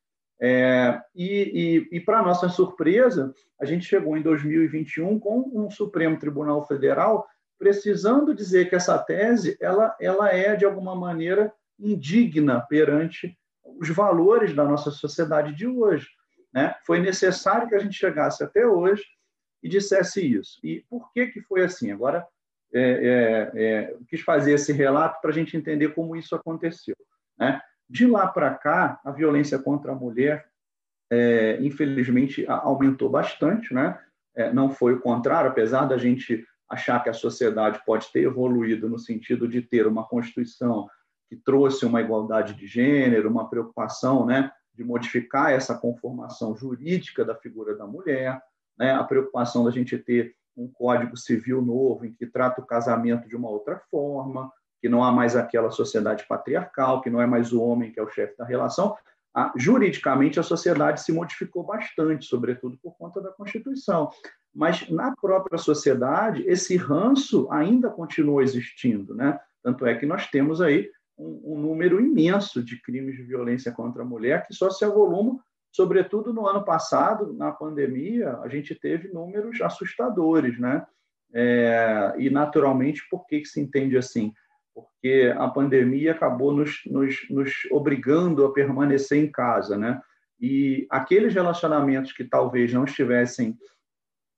É, e, e, e para nossa surpresa, a gente chegou em 2021 com um Supremo Tribunal Federal precisando dizer que essa tese ela, ela é, de alguma maneira, indigna perante os valores da nossa sociedade de hoje. Né? Foi necessário que a gente chegasse até hoje e dissesse isso. E por que, que foi assim? Agora, é, é, é, quis fazer esse relato para a gente entender como isso aconteceu. Né? De lá para cá, a violência contra a mulher, é, infelizmente, aumentou bastante. Né? É, não foi o contrário, apesar da gente achar que a sociedade pode ter evoluído no sentido de ter uma Constituição que trouxe uma igualdade de gênero, uma preocupação né, de modificar essa conformação jurídica da figura da mulher, né, a preocupação da gente ter um código civil novo em que trata o casamento de uma outra forma, que não há mais aquela sociedade patriarcal, que não é mais o homem que é o chefe da relação. Ah, juridicamente, a sociedade se modificou bastante, sobretudo por conta da Constituição. Mas na própria sociedade, esse ranço ainda continua existindo. Né? Tanto é que nós temos aí um, um número imenso de crimes de violência contra a mulher que só se avolumam Sobretudo no ano passado, na pandemia, a gente teve números assustadores, né? É, e, naturalmente, por que, que se entende assim? Porque a pandemia acabou nos, nos, nos obrigando a permanecer em casa, né? E aqueles relacionamentos que talvez não estivessem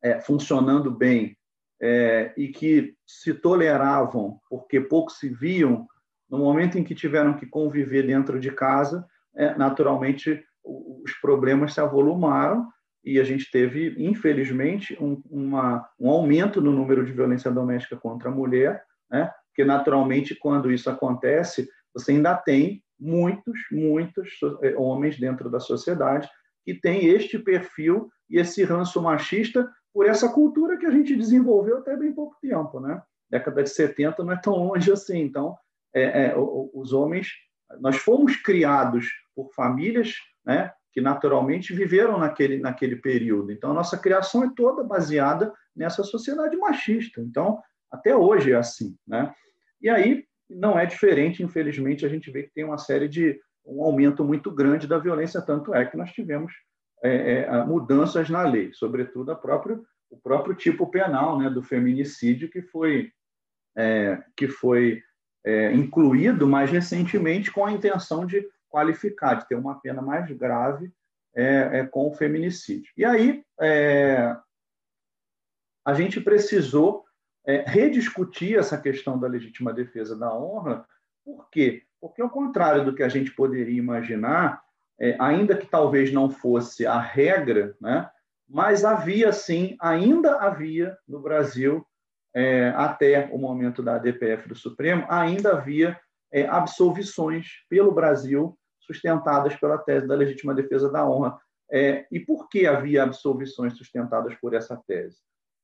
é, funcionando bem é, e que se toleravam porque pouco se viam, no momento em que tiveram que conviver dentro de casa, é, naturalmente os problemas se avolumaram e a gente teve, infelizmente, um, uma, um aumento no número de violência doméstica contra a mulher, né? porque, naturalmente, quando isso acontece, você ainda tem muitos, muitos eh, homens dentro da sociedade que têm este perfil e esse ranço machista por essa cultura que a gente desenvolveu até bem pouco tempo. Né? Década de 70 não é tão longe assim. Então, é, é, os homens, nós fomos criados por famílias né, que naturalmente viveram naquele, naquele período. Então, a nossa criação é toda baseada nessa sociedade machista. Então, até hoje é assim. Né? E aí, não é diferente, infelizmente, a gente vê que tem uma série de um aumento muito grande da violência, tanto é que nós tivemos é, é, mudanças na lei, sobretudo a próprio, o próprio tipo penal né, do feminicídio, que foi, é, que foi é, incluído mais recentemente com a intenção de qualificar, de ter uma pena mais grave é, é com o feminicídio. E aí é, a gente precisou é, rediscutir essa questão da legítima defesa da honra. Por quê? Porque, ao contrário do que a gente poderia imaginar, é, ainda que talvez não fosse a regra, né, mas havia sim, ainda havia no Brasil, é, até o momento da DPF do Supremo, ainda havia é, absolvições pelo Brasil sustentadas pela tese da legítima defesa da honra. É, e por que havia absolvições sustentadas por essa tese?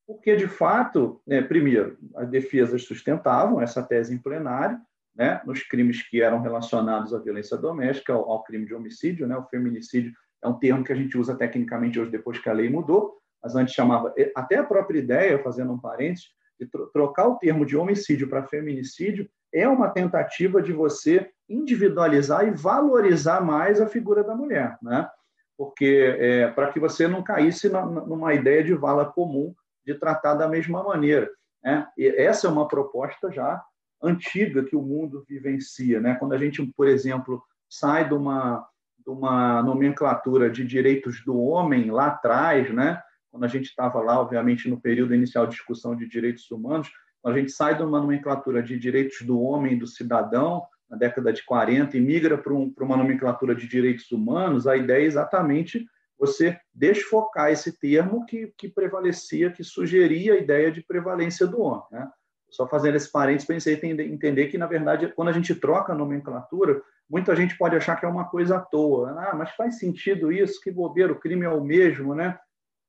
Porque, de fato, é, primeiro, as defesas sustentavam essa tese em plenário, né, nos crimes que eram relacionados à violência doméstica, ao, ao, crime de homicídio, né, o feminicídio é um termo que a gente usa tecnicamente hoje depois que a lei mudou, mas antes chamava, até a própria ideia, fazendo um parênteses, de trocar o termo de homicídio para feminicídio é uma tentativa de você individualizar e valorizar mais a figura da mulher, né? Porque é, para que você não caísse na, numa ideia de vala comum de tratar da mesma maneira, né? E essa é uma proposta já antiga que o mundo vivencia, né? Quando a gente, por exemplo, sai de uma de uma nomenclatura de direitos do homem lá atrás, né? Quando a gente estava lá, obviamente, no período inicial de discussão de direitos humanos, a gente sai de uma nomenclatura de direitos do homem e do cidadão, na década de 40, e migra para, um, para uma nomenclatura de direitos humanos, a ideia é exatamente você desfocar esse termo que, que prevalecia, que sugeria a ideia de prevalência do homem. Né? Só fazendo esse parênteses, pensei entender, entender que, na verdade, quando a gente troca a nomenclatura, muita gente pode achar que é uma coisa à toa. Ah, mas faz sentido isso? Que bobeira, o crime é o mesmo, né?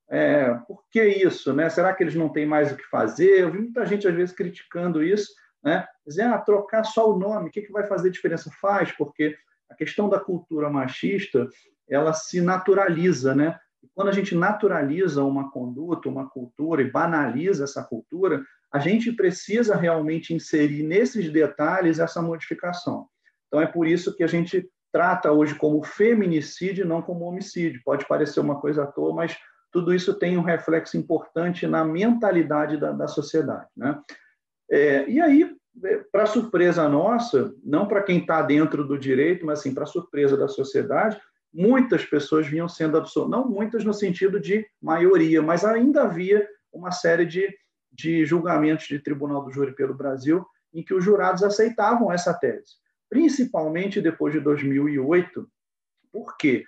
É, por que isso? Né? Será que eles não têm mais o que fazer? Eu vi muita gente, às vezes, criticando isso, né? dizendo, ah, trocar só o nome, o que, que vai fazer diferença? Faz, porque a questão da cultura machista, ela se naturaliza, né? E quando a gente naturaliza uma conduta, uma cultura e banaliza essa cultura, a gente precisa realmente inserir nesses detalhes essa modificação. Então, é por isso que a gente trata hoje como feminicídio, não como homicídio. Pode parecer uma coisa à toa, mas tudo isso tem um reflexo importante na mentalidade da, da sociedade. Né? É, e aí, é, para surpresa nossa, não para quem está dentro do direito, mas assim, para surpresa da sociedade, muitas pessoas vinham sendo absolvidas, não muitas no sentido de maioria, mas ainda havia uma série de, de julgamentos de tribunal do júri pelo Brasil em que os jurados aceitavam essa tese, principalmente depois de 2008, por quê?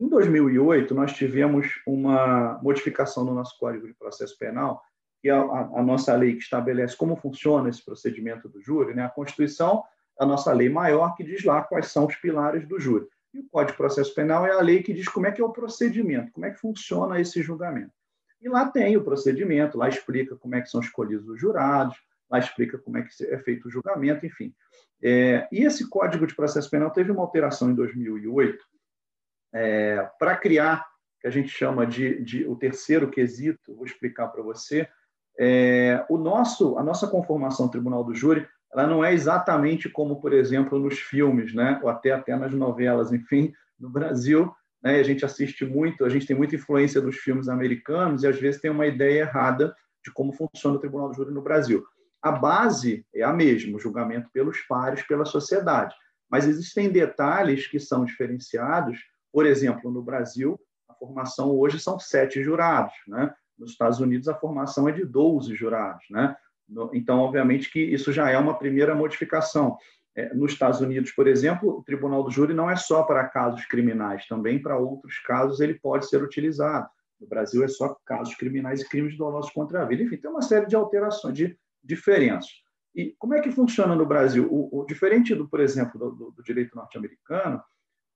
Em 2008, nós tivemos uma modificação no nosso Código de Processo Penal, que é a, a, nossa lei que estabelece como funciona esse procedimento do júri. Né? A Constituição é a nossa lei maior, que diz lá quais são os pilares do júri. E o Código de Processo Penal é a lei que diz como é que é o procedimento, como é que funciona esse julgamento. E lá tem o procedimento, lá explica como é que são escolhidos os jurados, lá explica como é que é feito o julgamento, enfim. É, e esse Código de Processo Penal teve uma alteração em 2008, é, para criar, que a gente chama de, de, o terceiro quesito, vou explicar para você, é, o nosso, a nossa conformação tribunal do júri, ela não é exatamente como, por exemplo, nos filmes, né, ou até até nas novelas, enfim, no Brasil, né, a gente assiste muito, a gente tem muita influência dos filmes americanos e às vezes tem uma ideia errada de como funciona o tribunal do júri no Brasil. A base é a mesma, o julgamento pelos pares, pela sociedade, mas existem detalhes que são diferenciados por exemplo, no Brasil, a formação hoje são sete jurados, né? Nos Estados Unidos, a formação é de 12 jurados, né? Então, obviamente que isso já é uma primeira modificação. É, nos Estados Unidos, por exemplo, o Tribunal do Júri não é só para casos criminais, também para outros casos ele pode ser utilizado. No Brasil é só casos criminais e crimes dolosos contra a vida. Enfim, tem uma série de alterações, de diferenças. E como é que funciona no Brasil? O, o diferente do, por exemplo, do, do, do direito norte-americano,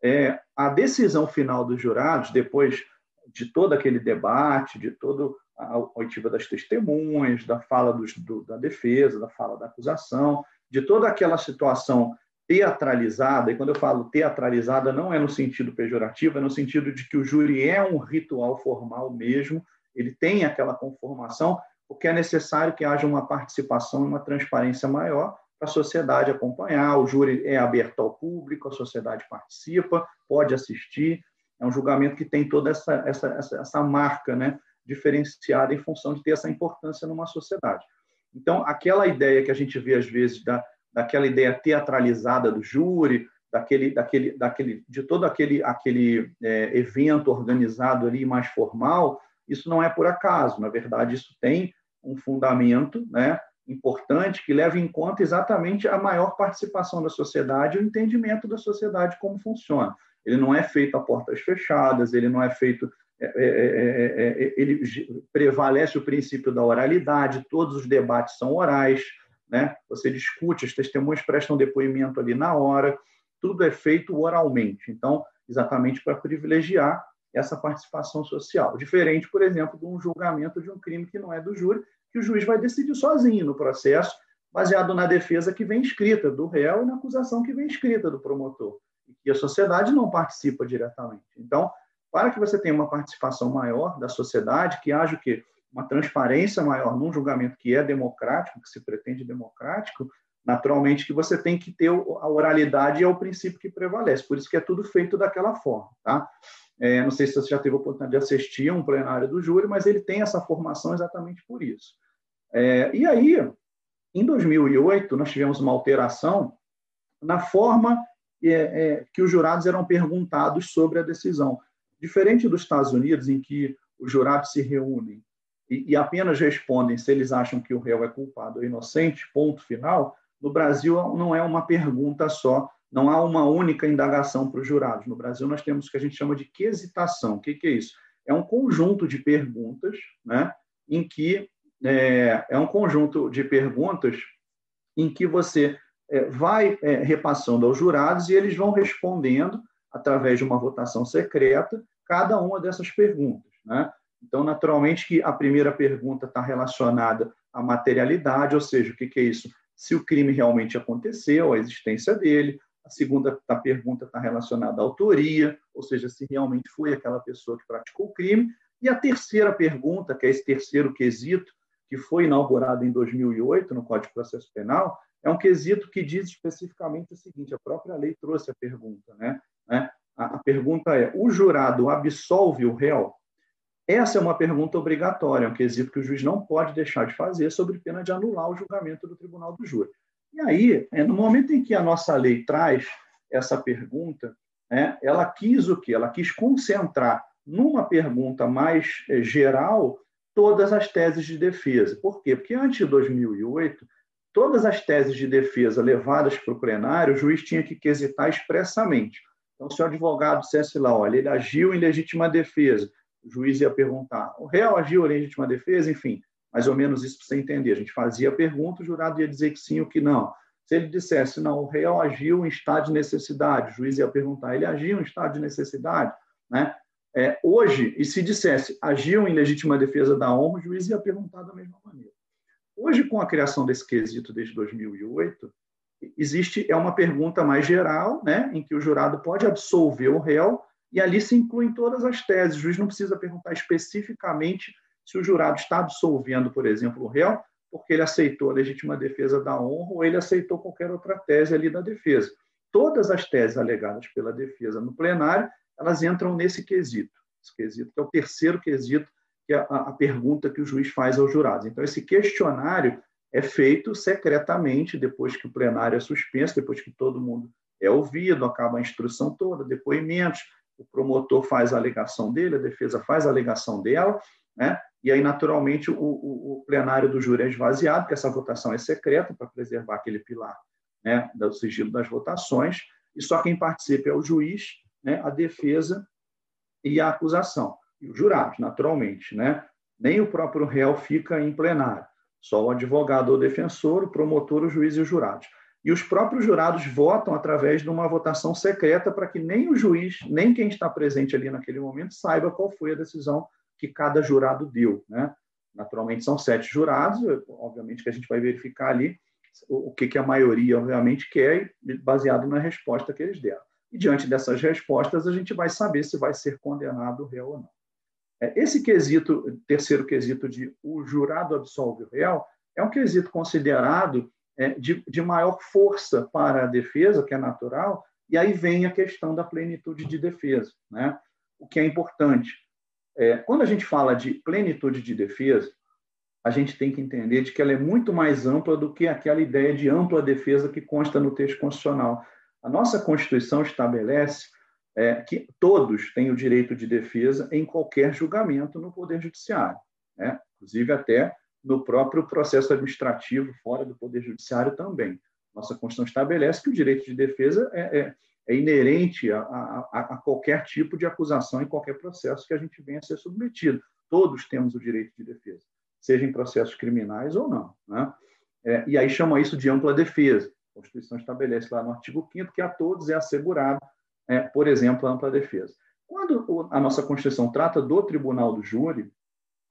é, a decisão final dos jurados, depois de todo aquele debate, de toda a oitiva das testemunhas, da fala dos, do, da defesa, da fala da acusação, de toda aquela situação teatralizada, e quando eu falo teatralizada, não é no sentido pejorativo, é no sentido de que o júri é um ritual formal mesmo, ele tem aquela conformação, porque é necessário que haja uma participação e uma transparência maior, a sociedade acompanhar. O júri é aberto ao público, a sociedade participa, pode assistir. É um julgamento que tem toda essa, essa, essa, essa marca né, diferenciada em função de ter essa importância numa sociedade. Então, aquela ideia que a gente vê às vezes da, daquela ideia teatralizada do júri, daquele, daquele, daquele, de todo aquele, aquele é, evento organizado ali mais formal, isso não é por acaso. Na verdade, isso tem um fundamento, né, importante que leva em conta exatamente a maior participação da sociedade e o entendimento da sociedade como funciona. Ele não é feito a portas fechadas, ele não é feito. É, é, é, é ele prevalece o princípio da oralidade, todos os debates são orais, né? você discute, as testemunhas prestam depoimento ali na hora, tudo é feito oralmente. Então, exatamente para privilegiar essa participação social. Diferente, por exemplo, de um julgamento de um crime que não é do júri, que o juiz vai decidir sozinho no processo, baseado na defesa que vem escrita do réu e na acusação que vem escrita do promotor, e a sociedade não participa diretamente. Então, para que você tenha uma participação maior da sociedade, que haja o quê? Uma transparência maior num julgamento que é democrático, que se pretende democrático, naturalmente que você tem que ter a oralidade é o princípio que prevalece. Por isso que é tudo feito daquela forma, tá? É, não sei se você já teve a oportunidade de assistir a um plenário do júri, mas ele tem essa formação exatamente por isso. É, e aí, em 2008, nós tivemos uma alteração na forma é, é, que os jurados eram perguntados sobre a decisão. Diferente dos Estados Unidos, em que os jurados se reúnem e, e apenas respondem se eles acham que o réu é culpado ou inocente, ponto final, no Brasil não é uma pergunta só, não há uma única indagação para os jurados. No Brasil, nós temos o que a gente chama de quesitação. O que, que é isso? É um conjunto de perguntas né, em que é, é um conjunto de perguntas em que você é, vai é, repassando aos jurados e eles vão respondendo, através de uma votação secreta, cada uma dessas perguntas. Né? Então, naturalmente, que a primeira pergunta está relacionada à materialidade, ou seja, o que, que é isso? Se o crime realmente aconteceu, a existência dele. A segunda a pergunta está relacionada à autoria, ou seja, se realmente foi aquela pessoa que praticou o crime. E a terceira pergunta, que é esse terceiro quesito, que foi inaugurado em 2008 no Código de Processo Penal, é um quesito que diz especificamente o seguinte: a própria lei trouxe a pergunta, né? Né? A, pergunta é: o jurado absolve o réu? Essa é uma pergunta obrigatória, é um quesito que o juiz não pode deixar de fazer, sob pena de anular o julgamento do tribunal do júri. E aí, é, no momento em que a nossa lei traz essa pergunta, é, ela quis o quê? Ela quis concentrar numa pergunta mais é, geral todas as teses de defesa. Por quê? Porque antes de 2008, todas as teses de defesa levadas para o plenário, o juiz tinha que quesitar expressamente. Então, se o advogado dissesse lá, olha, ele agiu em legítima defesa, o juiz ia perguntar, o réu agiu em legítima defesa, enfim, mais ou menos isso para você entender. A gente fazia a pergunta, o jurado ia dizer que sim ou que não. Se ele dissesse, não, o réu agiu em estado de necessidade, o juiz ia perguntar, ele agiu em estado de necessidade? Né? É, hoje, e se dissesse, agiu em legítima defesa da honra, o juiz ia perguntar da mesma maneira. Hoje, com a criação desse quesito desde 2008, existe é uma pergunta mais geral, né, em que o jurado pode absolver o réu e ali se incluem todas as teses. O juiz não precisa perguntar especificamente se o jurado está absolvendo, por exemplo, o réu, porque ele aceitou a legítima defesa da honra ou ele aceitou qualquer outra tese ali da defesa. Todas as teses alegadas pela defesa no plenário, elas entram nesse quesito. Esse quesito que é o terceiro quesito, que é a, a pergunta que o juiz faz aos jurados. Então, esse questionário é feito secretamente depois que o plenário é suspenso, depois que todo mundo é ouvido, acaba a instrução toda, depoimentos, o promotor faz a alegação dele, a defesa faz a alegação dela, né? E aí, naturalmente, o, o, o, plenário do júri é esvaziado, porque essa votação é secreta para preservar aquele pilar né, do sigilo das votações, e só quem participa é o juiz, né, a defesa e a acusação. E os jurados, naturalmente. Né? Nem o próprio réu fica em plenário, só o advogado ou defensor, o promotor, o juiz e os jurados. E os próprios jurados votam através de uma votação secreta para que nem o juiz, nem quem está presente ali naquele momento saiba qual foi a decisão que cada jurado deu. Né? Naturalmente, são sete jurados, obviamente que a gente vai verificar ali o que, que a maioria, obviamente, quer, baseado na resposta que eles deram. E diante dessas respostas, a gente vai saber se vai ser condenado o réu ou não. É, esse quesito, terceiro quesito de o jurado absolve o réu, é um quesito considerado é, de, de maior força para a defesa, que é natural, e aí vem a questão da plenitude de defesa, né? o que é importante. É, quando a gente fala de plenitude de defesa, a gente tem que entender de que ela é muito mais ampla do que aquela ideia de ampla defesa que consta no texto constitucional. A nossa Constituição estabelece é, que todos têm o direito de defesa em qualquer julgamento no Poder Judiciário, né? inclusive até no próprio processo administrativo, fora do Poder Judiciário também. Nossa Constituição estabelece que o direito de defesa é, é é inerente a, a, a, qualquer tipo de acusação em qualquer processo que a gente venha a ser submetido. Todos temos o direito de defesa, seja em processos criminais ou não. Né? É, e aí chama isso de ampla defesa. A Constituição estabelece lá no artigo 5 que a todos é assegurado, é, por exemplo, a ampla defesa. Quando a nossa Constituição trata do tribunal do júri,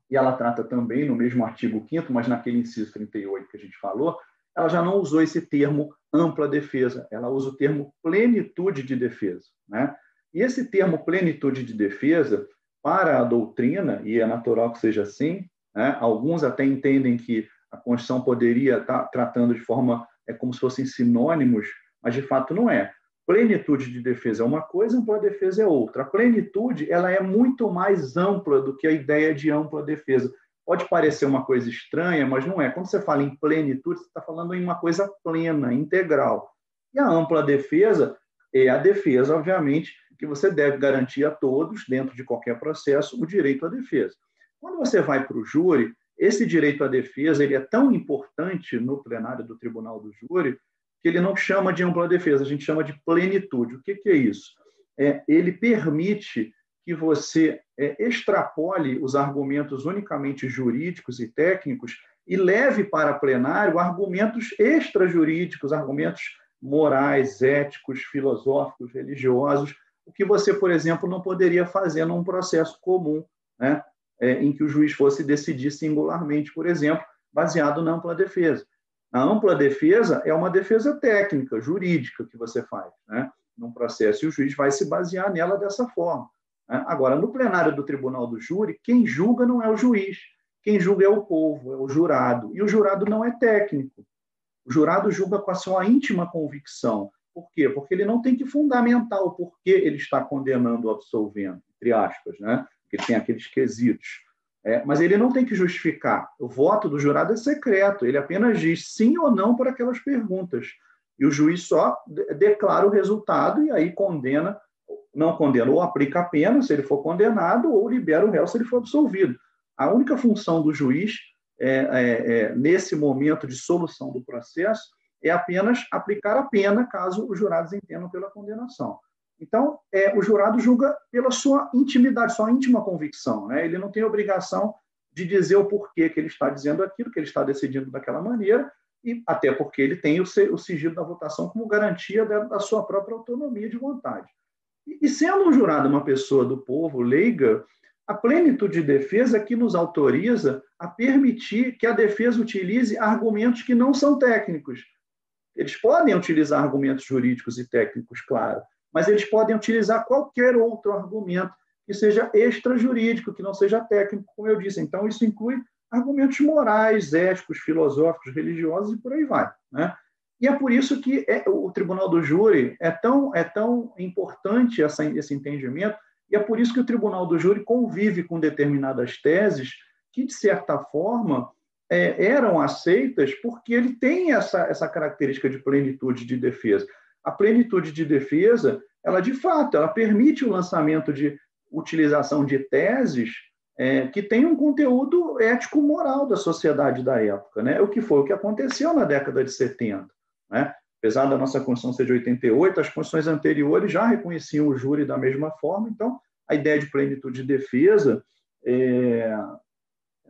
e ela trata também no mesmo artigo 5 mas naquele inciso 38 que a gente falou, ela já não usou esse termo ampla defesa, ela usa o termo plenitude de defesa. Né? E esse termo plenitude de defesa, para a doutrina, e é natural que seja assim, né? alguns até entendem que a Constituição poderia estar tratando de forma é como se fossem sinônimos, mas de fato não é. Plenitude de defesa é uma coisa, ampla defesa é outra. A plenitude ela é muito mais ampla do que a ideia de ampla defesa. Pode parecer uma coisa estranha, mas não é. Quando você fala em plenitude, você está falando em uma coisa plena, integral. E a ampla defesa é a defesa, obviamente, que você deve garantir a todos, dentro de qualquer processo, o direito à defesa. Quando você vai para o júri, esse direito à defesa ele é tão importante no plenário do Tribunal do Júri que ele não chama de ampla defesa, a gente chama de plenitude. O que, que é isso? É, ele permite que você é, extrapole os argumentos unicamente jurídicos e técnicos e leve para plenário argumentos extrajurídicos, argumentos morais, éticos, filosóficos, religiosos, o que você, por exemplo, não poderia fazer num processo comum, né? É, em que o juiz fosse decidir singularmente, por exemplo, baseado na ampla defesa. A ampla defesa é uma defesa técnica, jurídica, que você faz né? num processo, e o juiz vai se basear nela dessa forma. Né? Agora, no plenário do tribunal do júri, quem julga não é o juiz, quem julga é o povo, é o jurado. E o jurado não é técnico. O jurado julga com a sua íntima convicção. Por quê? Porque ele não tem que fundamentar o porquê ele está condenando o absolvendo, entre aspas, né? Porque tem aqueles quesitos. É, mas ele não tem que justificar. O voto do jurado é secreto, ele apenas diz sim ou não para aquelas perguntas. E o juiz só declara o resultado e aí condena, não condena, ou aplica a pena se ele for condenado, ou libera o réu se ele for absolvido. A única função do juiz é, é, é, nesse momento de solução do processo é apenas aplicar a pena caso os jurados entendam pela condenação. Então, é, o jurado julga pela sua intimidade, sua íntima convicção. Né? Ele não tem obrigação de dizer o porquê que ele está dizendo aquilo, que ele está decidindo daquela maneira, e até porque ele tem o, o sigilo da votação como garantia da, da, sua própria autonomia de vontade. E, e sendo um jurado uma pessoa do povo, leiga, a plenitude de defesa que nos autoriza a permitir que a defesa utilize argumentos que não são técnicos. Eles podem utilizar argumentos jurídicos e técnicos, claro, mas eles podem utilizar qualquer outro argumento que seja extrajurídico, que não seja técnico, como eu disse. Então, isso inclui argumentos morais, éticos, filosóficos, religiosos e por aí vai. Né? E é por isso que é, o Tribunal do Júri é tão, é tão importante essa, esse entendimento, e é por isso que o Tribunal do Júri convive com determinadas teses que, de certa forma, é, eram aceitas porque ele tem essa, essa característica de plenitude de defesa. A plenitude de defesa, ela de fato, ela permite o lançamento de utilização de teses é, que tem um conteúdo ético-moral da sociedade da época, né? O que foi o que aconteceu na década de 70, né? Apesar da nossa Constituição ser de 88, as constituições anteriores já reconheciam o júri da mesma forma, então a ideia de plenitude de defesa é,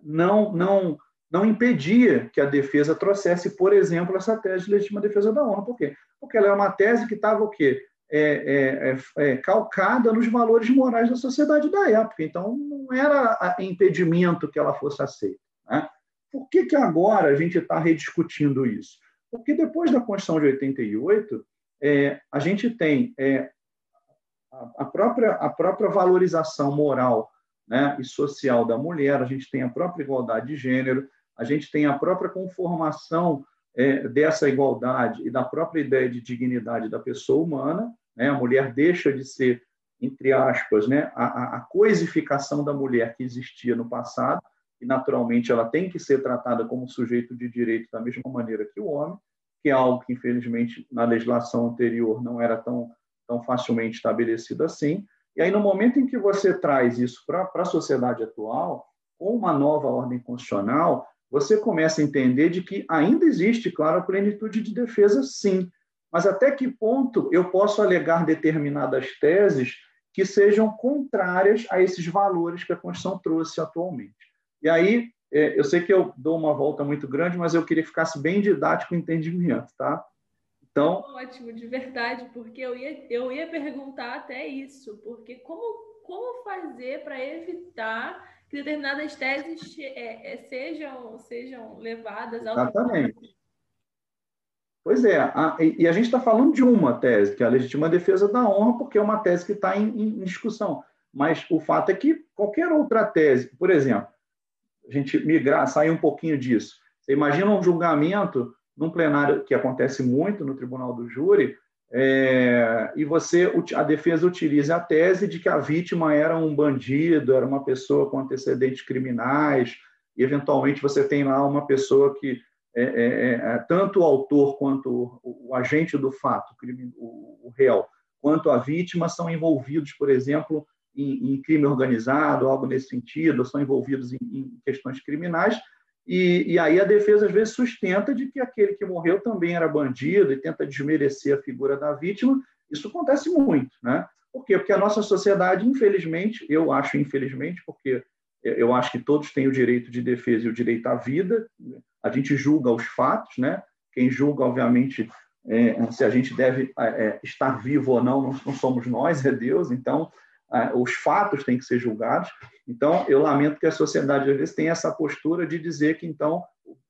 não, não, não impedia que a defesa trouxesse, por exemplo, essa tese de legítima defesa da honra. Por quê? Porque ela é uma tese que estava o quê? É, é, é, é, calcada nos valores morais da sociedade da época. Então, não era impedimento que ela fosse aceita. Né? Por que, que agora a gente está rediscutindo isso? Porque depois da Constituição de 88, é, a gente tem é, a, própria, a própria valorização moral né, e social da mulher, a gente tem a própria igualdade de gênero, a gente tem a própria conformação é, dessa igualdade e da própria ideia de dignidade da pessoa humana, né? A mulher deixa de ser, entre aspas, né, a, a coisificação da mulher que existia no passado, e naturalmente ela tem que ser tratada como sujeito de direito da mesma maneira que o homem, que é algo que, infelizmente, na legislação anterior não era tão, tão facilmente estabelecido assim. E aí, no momento em que você traz isso para a sociedade atual, com uma nova ordem constitucional, você começa a entender de que ainda existe, claro, a plenitude de defesa, sim, mas até que ponto eu posso alegar determinadas teses que sejam contrárias a esses valores que a Constituição trouxe atualmente. E aí, é, eu sei que eu dou uma volta muito grande, mas eu queria que ficasse bem didático o entendimento, tá? Então... Ótimo, de verdade, porque eu ia, eu ia perguntar até isso, porque como, como fazer para evitar que determinadas teses é, é, sejam, sejam levadas ao... Exatamente. Pois é, a, e a gente está falando de uma tese, que é a legítima defesa da honra, porque é uma tese que está em, em, discussão. Mas o fato é que qualquer outra tese, por exemplo, a gente migrar, sair um pouquinho disso. Você imagina um julgamento num plenário que acontece muito no Tribunal do Júri, é, e você a defesa utiliza a tese de que a vítima era um bandido, era uma pessoa com antecedentes criminais, e eventualmente você tem lá uma pessoa que é, é, é, é, tanto o autor quanto o, o agente do fato, o, o, réu, quanto a vítima são envolvidos, por exemplo, em, em crime organizado, algo nesse sentido, são envolvidos em, em questões criminais, e, e, aí a defesa às vezes sustenta de que aquele que morreu também era bandido e tenta desmerecer a figura da vítima. Isso acontece muito, né? Por quê? Porque a nossa sociedade, infelizmente, eu acho infelizmente, porque eu acho que todos têm o direito de defesa e o direito à vida. A gente julga os fatos, né? Quem julga, obviamente, é, se a gente deve é, é estar vivo ou não, não, somos nós, é Deus. Então, os fatos têm que ser julgados. Então, eu lamento que a sociedade às vezes tem essa postura de dizer que então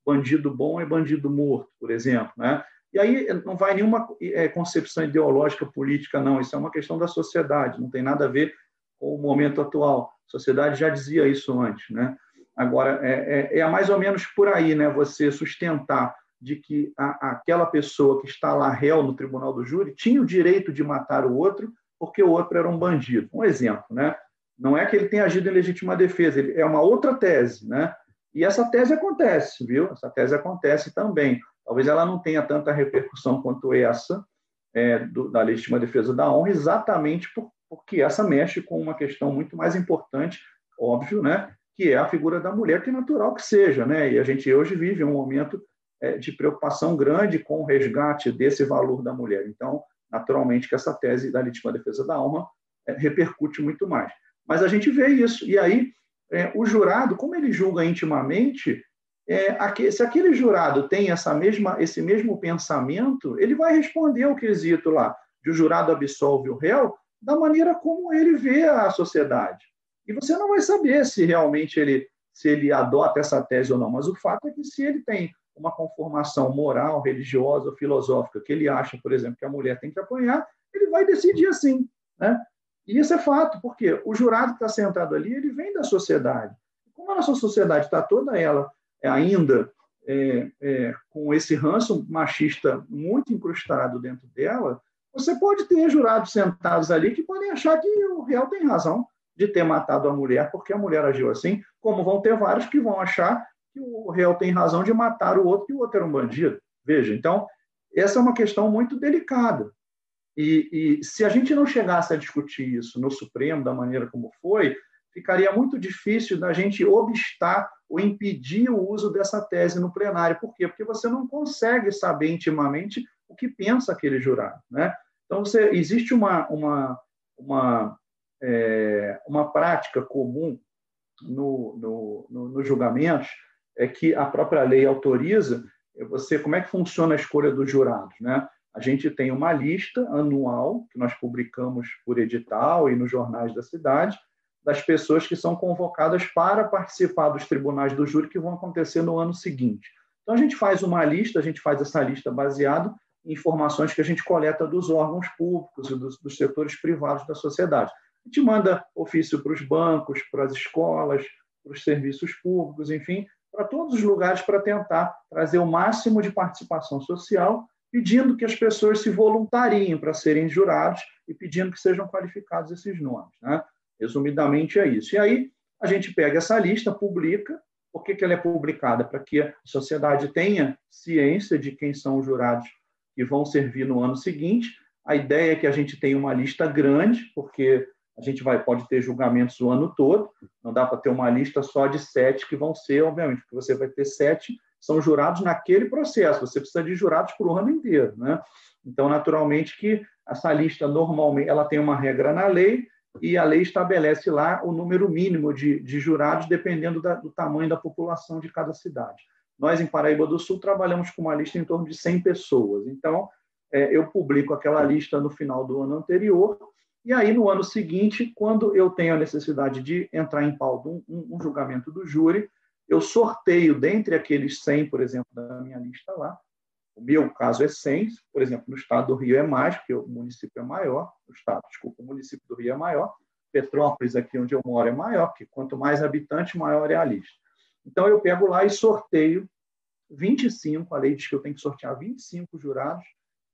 bandido bom é bandido morto, por exemplo, né? E aí não vai nenhuma é, concepção ideológica política, não. Isso é uma questão da sociedade, não tem nada a ver com o momento atual. A sociedade já dizia isso antes, né? Agora, é, é, é mais ou menos por aí, né? Você sustentar de que a, aquela pessoa que está lá réu no tribunal do júri tinha o direito de matar o outro porque o outro era um bandido. Um exemplo, né? Não é que ele tenha agido em legítima defesa, é uma outra tese, né? E essa tese acontece, viu? Essa tese acontece também. Talvez ela não tenha tanta repercussão quanto essa é, do, da legítima defesa da honra, exatamente por, porque essa mexe com uma questão muito mais importante, óbvio, né? Que é a figura da mulher, que é natural que seja, né? E a gente hoje vive um momento é, de preocupação grande com o resgate desse valor da mulher. Então, naturalmente, que essa tese da legítima defesa da alma é, repercute muito mais. Mas a gente vê isso. E aí, é, o jurado, como ele julga intimamente, é, aqui, se aquele jurado tem essa mesma, esse mesmo pensamento, ele vai responder ao quesito lá de o jurado absolve o réu da maneira como ele vê a sociedade. E você não vai saber se realmente ele se ele adota essa tese ou não, mas o fato é que se ele tem uma conformação moral, religiosa, filosófica, que ele acha, por exemplo, que a mulher tem que apanhar, ele vai decidir assim, né? E isso é fato, porque o jurado que está sentado ali, ele vem da sociedade. Como a nossa sociedade está toda ela é, ainda é, é, com esse ranço machista muito incrustado dentro dela, você pode ter jurados sentados ali que podem achar que o réu tem razão de ter matado a mulher porque a mulher agiu assim, como vão ter vários que vão achar que o réu tem razão de matar o outro, que o outro era um bandido. Veja, então, essa é uma questão muito delicada. E, e, se a gente não chegasse a discutir isso no Supremo da maneira como foi, ficaria muito difícil da gente obstar ou impedir o uso dessa tese no plenário. Por quê? Porque você não consegue saber intimamente o que pensa aquele jurado. Né? Então, você, existe uma, uma, uma, é, uma prática comum no, no, no, nos julgamentos, é que a própria lei autoriza você como é que funciona a escolha dos jurados, né? A gente tem uma lista anual, que nós publicamos por edital e nos jornais da cidade, das pessoas que são convocadas para participar dos tribunais do júri que vão acontecer no ano seguinte. Então, a gente faz uma lista, a gente faz essa lista baseado em informações que a gente coleta dos órgãos públicos e dos, dos setores privados da sociedade. A gente manda ofício para os bancos, para as escolas, para os serviços públicos, enfim, para todos os lugares para tentar trazer o máximo de participação social pedindo que as pessoas se voluntariem para serem jurados e pedindo que sejam qualificados esses nomes. Né? Resumidamente é isso. E aí a gente pega essa lista, publica. Por que, que ela é publicada? Para que a sociedade tenha ciência de quem são os jurados que vão servir no ano seguinte. A ideia é que a gente tenha uma lista grande, porque a gente vai, pode ter julgamentos o ano todo, não dá para ter uma lista só de sete que vão ser, obviamente, porque você vai ter sete são jurados naquele processo. Você precisa de jurados para o ano inteiro, né? Então, naturalmente que essa lista normalmente ela tem uma regra na lei e a lei estabelece lá o número mínimo de, de jurados dependendo da, do tamanho da população de cada cidade. Nós em Paraíba do Sul trabalhamos com uma lista em torno de 100 pessoas. Então, é, eu publico aquela lista no final do ano anterior e aí no ano seguinte, quando eu tenho a necessidade de entrar em pauta um, um, um julgamento do júri, eu sorteio dentre aqueles 100, por exemplo, da minha lista lá. O meu caso é 100, por exemplo, no estado do Rio é mais, porque o município é maior, o estado, desculpa, o município do Rio é maior, Petrópolis, aqui onde eu moro, é maior, porque quanto mais habitante, maior é a lista. Então, eu pego lá e sorteio 25, a lei diz que eu tenho que sortear 25 jurados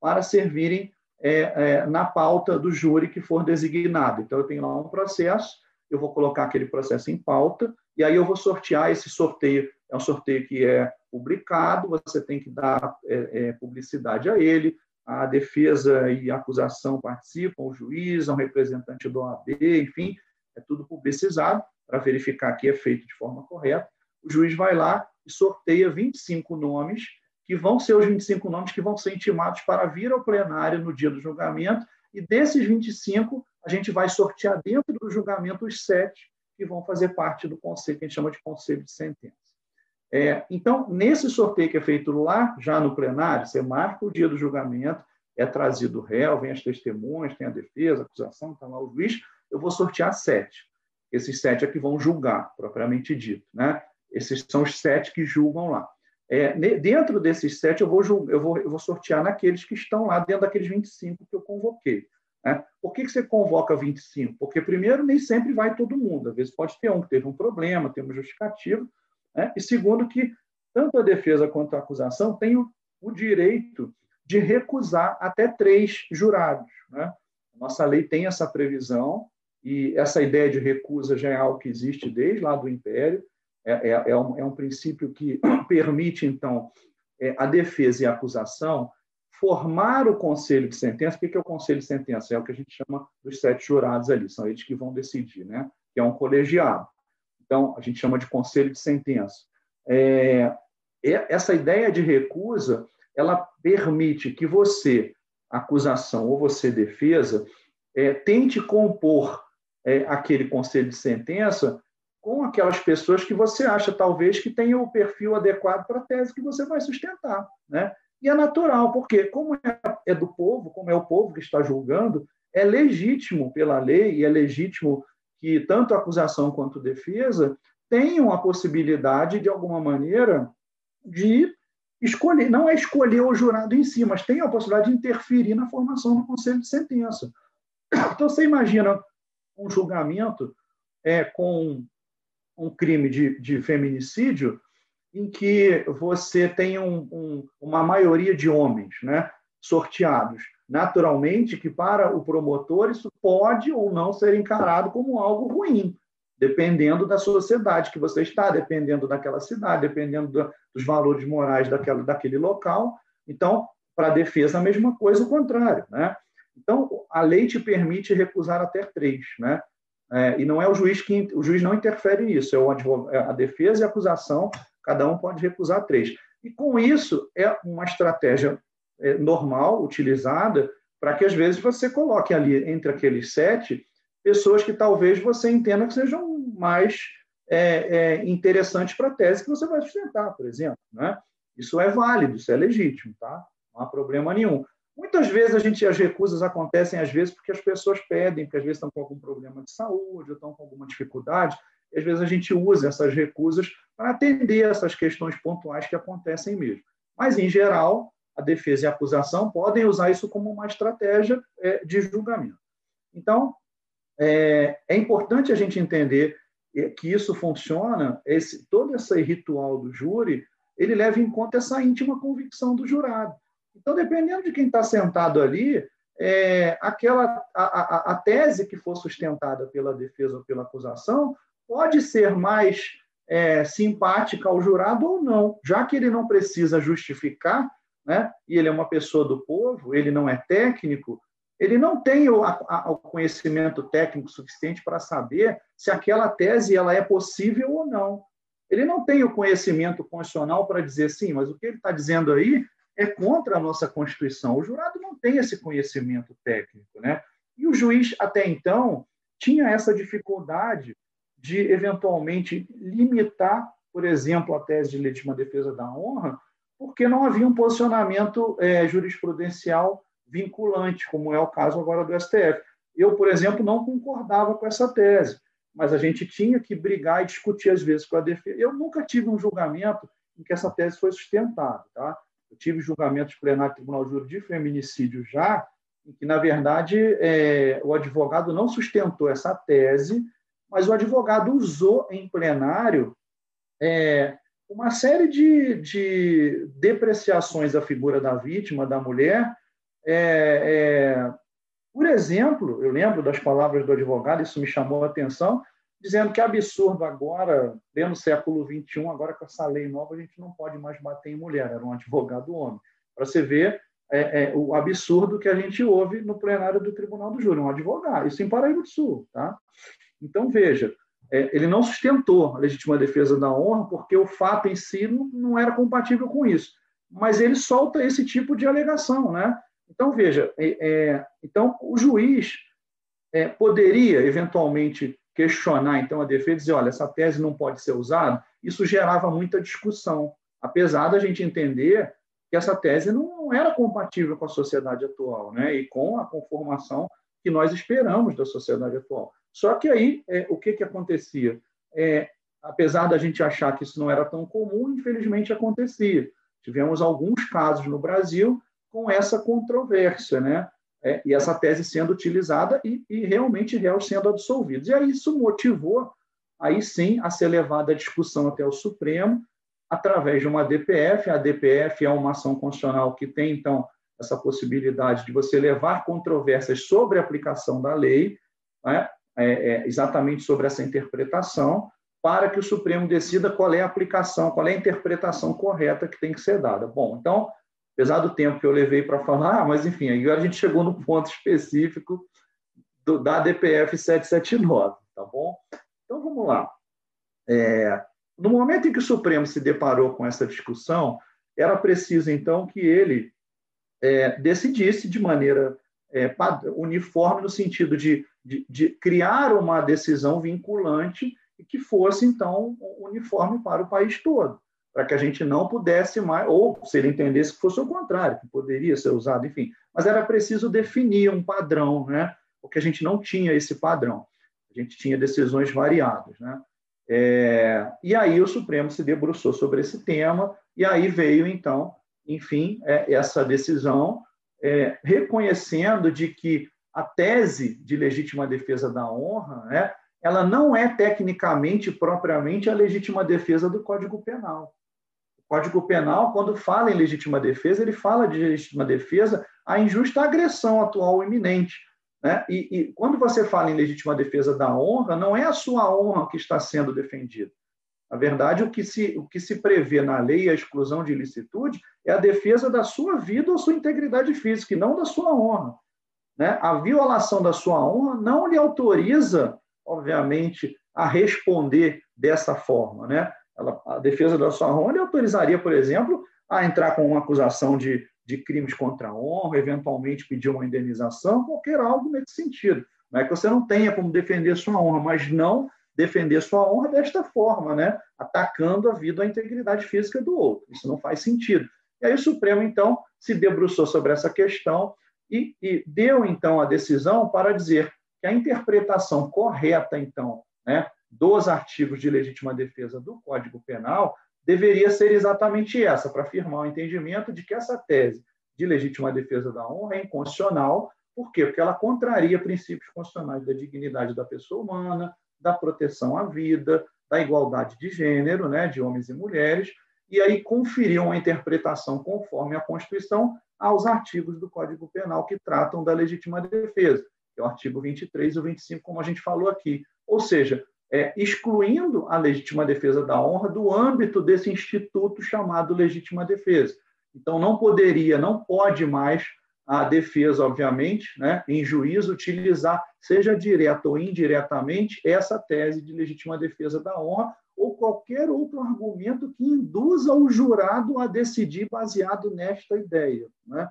para servirem é, é, na pauta do júri que for designado. Então, eu tenho lá um processo, eu vou colocar aquele processo em pauta, e aí eu vou sortear esse sorteio. É um sorteio que é publicado, você tem que dar é, é, publicidade a ele, a defesa e a acusação participam, o juiz, um representante do OAB, enfim, é tudo publicizado para verificar que é feito de forma correta. O juiz vai lá e sorteia 25 nomes, que vão ser os 25 nomes que vão ser intimados para vir ao plenário no dia do julgamento, e desses 25, a gente vai sortear dentro do julgamento os sete que vão fazer parte do conselho, que a gente chama de conselho de sentença. É, então, nesse sorteio que é feito lá, já no plenário, você marca o dia do julgamento, é trazido o réu, vem as testemunhas, tem a defesa, a acusação, está lá o juiz, eu vou sortear sete. Esses sete é que vão julgar, propriamente dito. Né? Esses são os sete que julgam lá. É, dentro desses sete, eu vou, eu, vou, eu vou sortear naqueles que estão lá, dentro daqueles 25 que eu convoquei. Né? Por que, que você convoca 25? Porque, primeiro, nem sempre vai todo mundo. Às vezes pode ter um que teve um problema, tem uma justificativa. Né? E, segundo, que tanto a defesa quanto a acusação têm o direito de recusar até três jurados. Né? Nossa lei tem essa previsão, e essa ideia de recusa já é algo que existe desde lá do Império, é, é, é, um, é um, princípio que permite, então, é, a defesa e a acusação formar o conselho de sentença. O que é o conselho de sentença? É o que a gente chama dos sete jurados ali, são eles que vão decidir, né? que é um colegiado. Então, a gente chama de conselho de sentença. É, essa ideia de recusa, ela permite que você, acusação ou você, defesa, é, tente compor é, aquele conselho de sentença com aquelas pessoas que você acha, talvez, que tenham o perfil adequado para a tese que você vai sustentar. Né? E é natural, porque, como é, é do povo, como é o povo que está julgando, é legítimo pela lei e é legítimo que tanto a acusação quanto a defesa tenham a possibilidade, de alguma maneira, de escolher, não é escolher o jurado em si, mas tem a possibilidade de interferir na formação do conselho de sentença. Então, você imagina um julgamento é, com um crime de, de feminicídio em que você tem um, um, uma maioria de homens né, sorteados. Naturalmente que para o promotor isso pode ou não ser encarado como algo ruim, dependendo da sociedade que você está, dependendo daquela cidade, dependendo do, dos valores morais daquela, daquele local. Então, para a defesa, a mesma coisa, o contrário. Né? Então, a lei te permite recusar até três. Né? É, e não é o juiz que o juiz não interfere nisso, é o é a defesa e a acusação, cada um pode recusar três. E com isso é uma estratégia é, normal utilizada para que às vezes você coloque ali entre aqueles sete pessoas que talvez você entenda que sejam mais é, é, interessantes para a tese que você vai sustentar, por exemplo. Né? Isso é válido, isso é legítimo, tá? Não há problema nenhum. Muitas vezes a gente as recusas acontecem às vezes porque as pessoas pedem, porque às vezes estão com algum problema de saúde, ou estão com alguma dificuldade, e às vezes a gente usa essas recusas para atender essas questões pontuais que acontecem mesmo. Mas em geral, a defesa e a acusação podem usar isso como uma estratégia é, de julgamento. Então, é, é importante a gente entender é, que isso funciona, esse, todo esse ritual do júri, ele leva em conta essa íntima convicção do jurado. Então, dependendo de quem está sentado ali, é, aquela a, a, a, tese que for sustentada pela defesa ou pela acusação pode ser mais é, simpática ao jurado ou não, já que ele não precisa justificar, né? E ele é uma pessoa do povo, ele não é técnico, ele não tem o, a, o conhecimento técnico suficiente para saber se aquela tese ela é possível ou não. Ele não tem o conhecimento constitucional para dizer sim, mas o que ele está dizendo aí é contra a nossa Constituição. O jurado não tem esse conhecimento técnico, né? E o juiz, até então, tinha essa dificuldade de, eventualmente, limitar, por exemplo, a tese de legítima defesa da honra, porque não havia um posicionamento é, jurisprudencial vinculante, como é o caso agora do STF. Eu, por exemplo, não concordava com essa tese, mas a gente tinha que brigar e discutir, às vezes, com a defesa. Eu nunca tive um julgamento em que essa tese foi sustentada. Tá? Eu tive julgamentos plenário do Tribunal Júri de feminicídio já, em que, na verdade, é, o advogado não sustentou essa tese, mas o advogado usou em plenário é, uma série de, de depreciações à figura da vítima, da mulher. É, é por exemplo, eu lembro das palavras do advogado, isso me chamou a atenção, dizendo que é absurdo agora, no século XXI, agora com essa lei nova, a gente não pode mais bater em mulher, era um advogado homem. Para você ver é, é, o absurdo que a gente ouve no plenário do Tribunal do Júri, um advogado, isso em Paraíba do Sul. Tá? Então, veja, é, ele não sustentou a legítima defesa da honra porque o fato em si não, não era compatível com isso, mas ele solta esse tipo de alegação. Né? Então, veja, é, é, então o juiz é, poderia, eventualmente, questionar então a defesa e dizer, olha, essa tese não pode ser usada, isso gerava muita discussão, apesar da gente entender que essa tese não era compatível com a sociedade atual, né? E com a conformação que nós esperamos da sociedade atual. Só que aí, é, o que que acontecia? É, apesar da gente achar que isso não era tão comum, infelizmente acontecia. Tivemos alguns casos no Brasil com essa controvérsia, né? É, e essa tese sendo utilizada e, e, realmente réus sendo absolvidos. E aí isso motivou, aí sim, a ser levada a discussão até o Supremo, através de uma DPF. A DPF é uma ação constitucional que tem, então, essa possibilidade de você levar controvérsias sobre a aplicação da lei, né? é, é, exatamente sobre essa interpretação, para que o Supremo decida qual é a aplicação, qual é a interpretação correta que tem que ser dada. Bom, então, apesar do tempo que eu levei para falar, mas enfim, agora a gente chegou no ponto específico do, da DPF 779, tá bom? Então vamos lá. É, no momento em que o Supremo se deparou com essa discussão, era preciso então que ele é, decidisse de maneira é, uniforme no sentido de, de, de, criar uma decisão vinculante e que fosse então uniforme para o país todo, para que a gente não pudesse mais, ou se ele entendesse que fosse o contrário, que poderia ser usado, enfim. Mas era preciso definir um padrão, né? porque a gente não tinha esse padrão. A gente tinha decisões variadas. Né? É, e aí o Supremo se debruçou sobre esse tema, e aí veio, então, enfim, é, essa decisão, é, reconhecendo de que a tese de legítima defesa da honra, né, ela não é tecnicamente, propriamente, a legítima defesa do Código Penal. Código Penal, quando fala em legítima defesa, ele fala de legítima defesa a injusta agressão atual iminente. Né? E, e, quando você fala em legítima defesa da honra, não é a sua honra que está sendo defendida. Na verdade, o que se, o que se prevê na lei, a exclusão de ilicitude, é a defesa da sua vida ou sua integridade física, e não da sua honra. Né? A violação da sua honra não lhe autoriza, obviamente, a responder dessa forma. Né? Ela, a defesa da sua honra autorizaria, por exemplo, a entrar com uma acusação de de crimes contra a honra, eventualmente pedir uma indenização, qualquer algo nesse sentido. Não é que você não tenha como defender sua honra, mas não defender sua honra desta forma, né? atacando a vida ou a integridade física do outro. Isso não faz sentido. E aí o Supremo, então, se debruçou sobre essa questão e, e deu, então, a decisão para dizer que a interpretação correta, então, né, dos artigos de legítima defesa do Código Penal deveria ser exatamente essa, para afirmar o entendimento de que essa tese de legítima defesa da honra é inconstitucional. Por quê? Porque ela contraria princípios constitucionais da dignidade da pessoa humana, da proteção à vida, da igualdade de gênero, né, de homens e mulheres, e aí conferiam uma interpretação conforme a Constituição aos artigos do Código Penal que tratam da legítima defesa, que é o artigo 23 e o 25, como a gente falou aqui. Ou seja, é, excluindo a legítima defesa da honra do âmbito desse instituto chamado legítima defesa. Então, não poderia, não pode mais a defesa, obviamente, né, em juízo, utilizar, seja direta ou indiretamente, essa tese de legítima defesa da honra ou qualquer outro argumento que induza o jurado a decidir baseado nesta ideia. Né?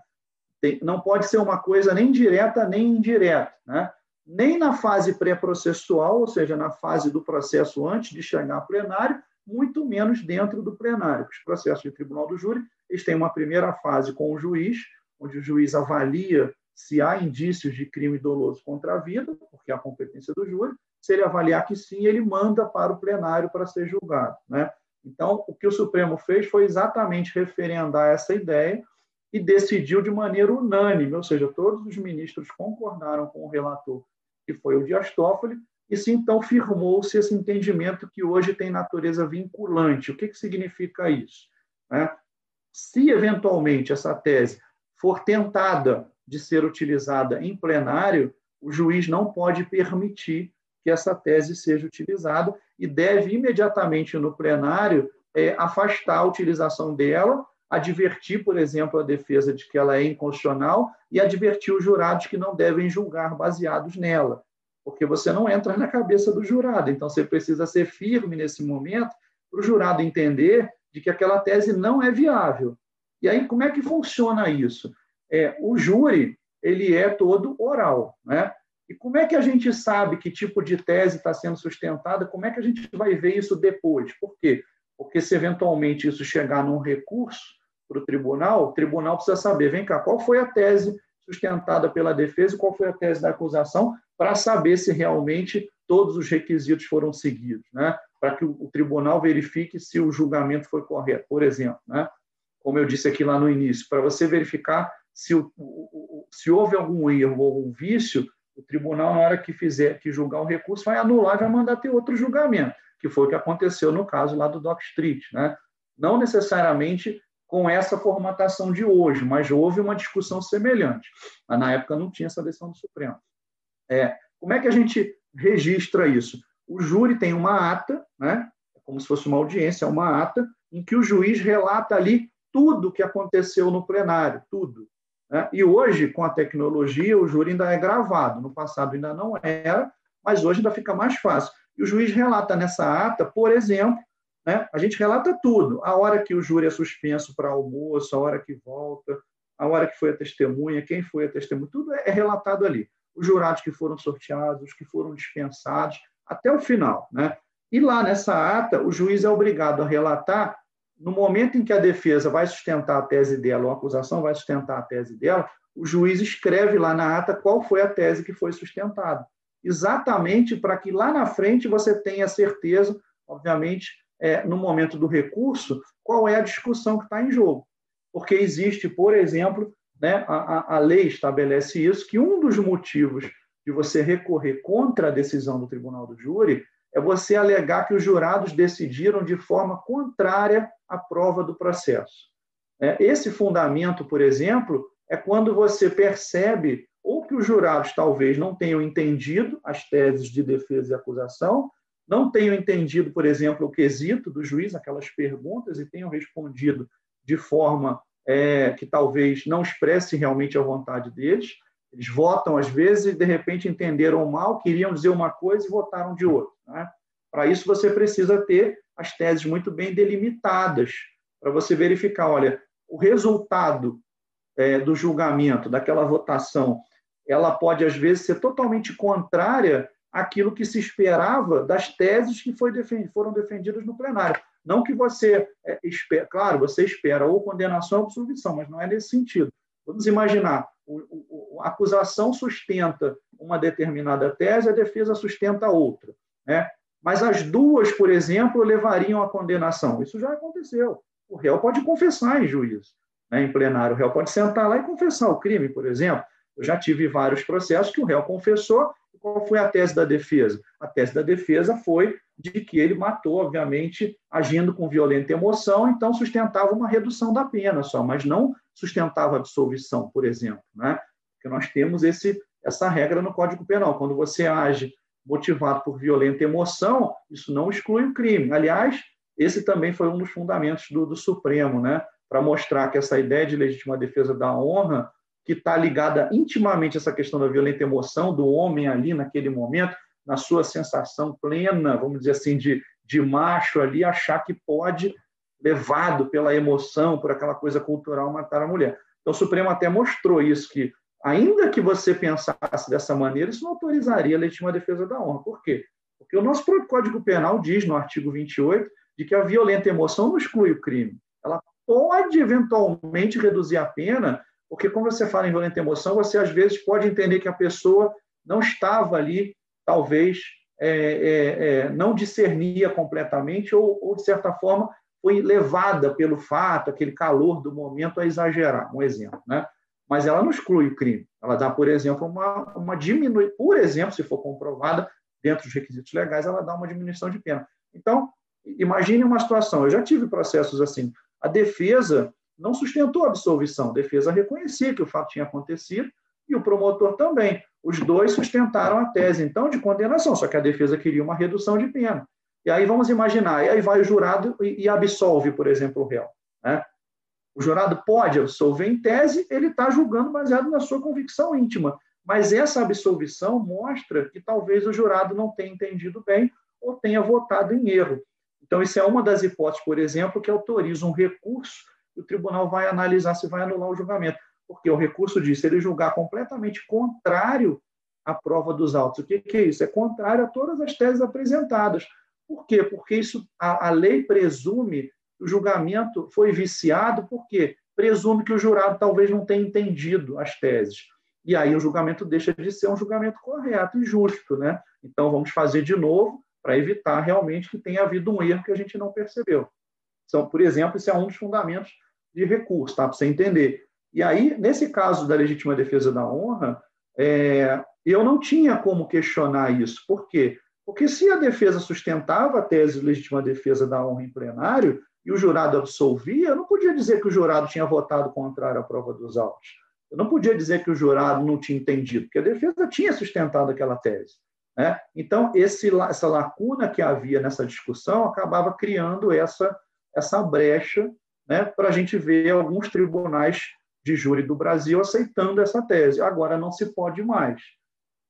Tem, não pode ser uma coisa nem direta nem indireta. Né? Nem na fase pré-processual, ou seja, na fase do processo antes de chegar ao plenário, muito menos dentro do plenário. Os processos de tribunal do júri, eles têm uma primeira fase com o juiz, onde o juiz avalia se há indícios de crime doloso contra a vida, porque é a competência do júri. Se ele avaliar que sim, ele manda para o plenário para ser julgado. Né? Então, o que o Supremo fez foi exatamente referendar essa ideia e decidiu de maneira unânime, ou seja, todos os ministros concordaram com o relator que foi o Dias Toffoli, e se então firmou-se esse entendimento que hoje tem natureza vinculante. O que, que significa isso? Né? Se, eventualmente, essa tese for tentada de ser utilizada em plenário, o juiz não pode permitir que essa tese seja utilizada e deve imediatamente no plenário é, afastar a utilização dela, advertir, por exemplo, a defesa de que ela é inconstitucional e advertir os jurados que não devem julgar baseados nela, porque você não entra na cabeça do jurado. Então, você precisa ser firme nesse momento para o jurado entender de que aquela tese não é viável. E aí, como é que funciona isso? É, o júri ele é todo oral, né? E como é que a gente sabe que tipo de tese está sendo sustentada? Como é que a gente vai ver isso depois? Por quê? Porque se eventualmente isso chegar num recurso para o tribunal, o tribunal precisa saber, vem cá, qual foi a tese sustentada pela defesa e qual foi a tese da acusação, para saber se realmente todos os requisitos foram seguidos, né? para que o tribunal verifique se o julgamento foi correto, por exemplo. Né? Como eu disse aqui lá no início, para você verificar se, o, se houve algum erro ou algum vício, o tribunal, na hora que fizer que julgar o recurso, vai anular e vai mandar ter outro julgamento, que foi o que aconteceu no caso lá do Doc Street. Né? não necessariamente com essa formatação de hoje, mas houve uma discussão semelhante. Na época não tinha essa decisão do Supremo. É, como é que a gente registra isso? O júri tem uma ata, né? É como se fosse uma audiência, é uma ata, em que o juiz relata ali tudo o que aconteceu no plenário, tudo. Né? E hoje, com a tecnologia, o júri ainda é gravado. No passado ainda não era, mas hoje ainda fica mais fácil. E o juiz relata nessa ata, por exemplo, né, a gente relata tudo: a hora que o júri é suspenso para almoço, a hora que volta, a hora que foi a testemunha, quem foi a testemunha, tudo é relatado ali. Os jurados que foram sorteados, os que foram dispensados, até o final. Né? E lá nessa ata, o juiz é obrigado a relatar no momento em que a defesa vai sustentar a tese dela, ou a acusação vai sustentar a tese dela, o juiz escreve lá na ata qual foi a tese que foi sustentada. Exatamente para que lá na frente você tenha certeza, obviamente, é, no momento do recurso, qual é a discussão que está em jogo. Porque existe, por exemplo, né, a, a lei estabelece isso, que um dos motivos de você recorrer contra a decisão do tribunal do júri é você alegar que os jurados decidiram de forma contrária à prova do processo. É, esse fundamento, por exemplo, é quando você percebe ou que os jurados talvez não tenham entendido as teses de defesa e acusação, não tenham entendido, por exemplo, o quesito do juiz, aquelas perguntas, e tenham respondido de forma é, que talvez não expresse realmente a vontade deles. Eles votam às vezes e de repente entenderam mal, queriam dizer uma coisa e votaram de outra. Né? Para isso, você precisa ter as teses muito bem delimitadas, para você verificar, olha, o resultado é, do julgamento, daquela votação, ela pode, às vezes, ser totalmente contrária àquilo que se esperava das teses que foram defendidas no plenário. Não que você é, espera, claro, você espera ou condenação ou absolvição, mas não é nesse sentido. Vamos imaginar, o, o, a acusação sustenta uma determinada tese, a defesa sustenta outra. Né? Mas as duas, por exemplo, levariam à condenação. Isso já aconteceu. O réu pode confessar em juízo, né, em plenário. O réu pode sentar lá e confessar o crime, por exemplo. Eu já tive vários processos que o réu confessou. Qual foi a tese da defesa? A tese da defesa foi de que ele matou, obviamente, agindo com violenta emoção, então sustentava uma redução da pena só, mas não sustentava absolvição, por exemplo. Né? Porque nós temos esse, essa regra no Código Penal. Quando você age motivado por violenta emoção, isso não exclui o crime. Aliás, esse também foi um dos fundamentos do, do Supremo, né? para mostrar que essa ideia de legítima defesa da honra, que está ligada intimamente a essa questão da violenta emoção do homem ali naquele momento, na sua sensação plena, vamos dizer assim, de, de macho ali, achar que pode, levado pela emoção, por aquela coisa cultural, matar a mulher. Então, o Supremo até mostrou isso, que ainda que você pensasse dessa maneira, isso não autorizaria a legítima defesa da honra. Por quê? Porque o nosso próprio Código Penal diz, no artigo 28, de que a violenta emoção não exclui o crime. Ela pode, eventualmente, reduzir a pena, porque quando você fala em violenta emoção, você, às vezes, pode entender que a pessoa não estava ali, talvez, é, é, é, não discernia completamente ou, ou, de certa forma, foi levada pelo fato, aquele calor do momento, a exagerar. Um exemplo, né? mas ela não exclui o crime. Ela dá, por exemplo, uma, uma diminuição, por exemplo, se for comprovada dentro dos requisitos legais, ela dá uma diminuição de pena. Então, imagine uma situação, eu já tive processos assim, a defesa não sustentou a absolvição, a defesa reconhecia que o fato tinha acontecido e o promotor também. Os dois sustentaram a tese, então, de condenação, só que a defesa queria uma redução de pena. E aí vamos imaginar, e aí vai o jurado e, absolve, por exemplo, o réu. Né? O jurado pode absolver em tese, ele está julgando baseado na sua convicção íntima. Mas essa absolvição mostra que talvez o jurado não tenha entendido bem ou tenha votado em erro. Então, isso é uma das hipóteses, por exemplo, que autoriza um recurso e o tribunal vai analisar se vai anular o julgamento. Porque o recurso diz, se ele julgar completamente contrário à prova dos autos. O que, que é isso? É contrário a todas as teses apresentadas. Por quê? Porque isso, a, a lei presume o julgamento foi viciado porque presume que o jurado talvez não tenha entendido as teses. E aí o julgamento deixa de ser um julgamento correto e justo. Né? Então, vamos fazer de novo para evitar realmente que tenha havido um erro que a gente não percebeu. Então, por exemplo, esse é um dos fundamentos de recurso, tá? para você entender. E aí, nesse caso da legítima defesa da honra, é, eu não tinha como questionar isso. Por quê? Porque se a defesa sustentava a tese de legítima defesa da honra em plenário, e o jurado absolvia, eu não podia dizer que o jurado tinha votado contrário à prova dos autos. Eu não podia dizer que o jurado não tinha entendido, porque a defesa tinha sustentado aquela tese. Né? Então, esse, essa lacuna que havia nessa discussão acabava criando essa, essa brecha né, para a gente ver alguns tribunais de júri do Brasil aceitando essa tese. Agora não se pode mais.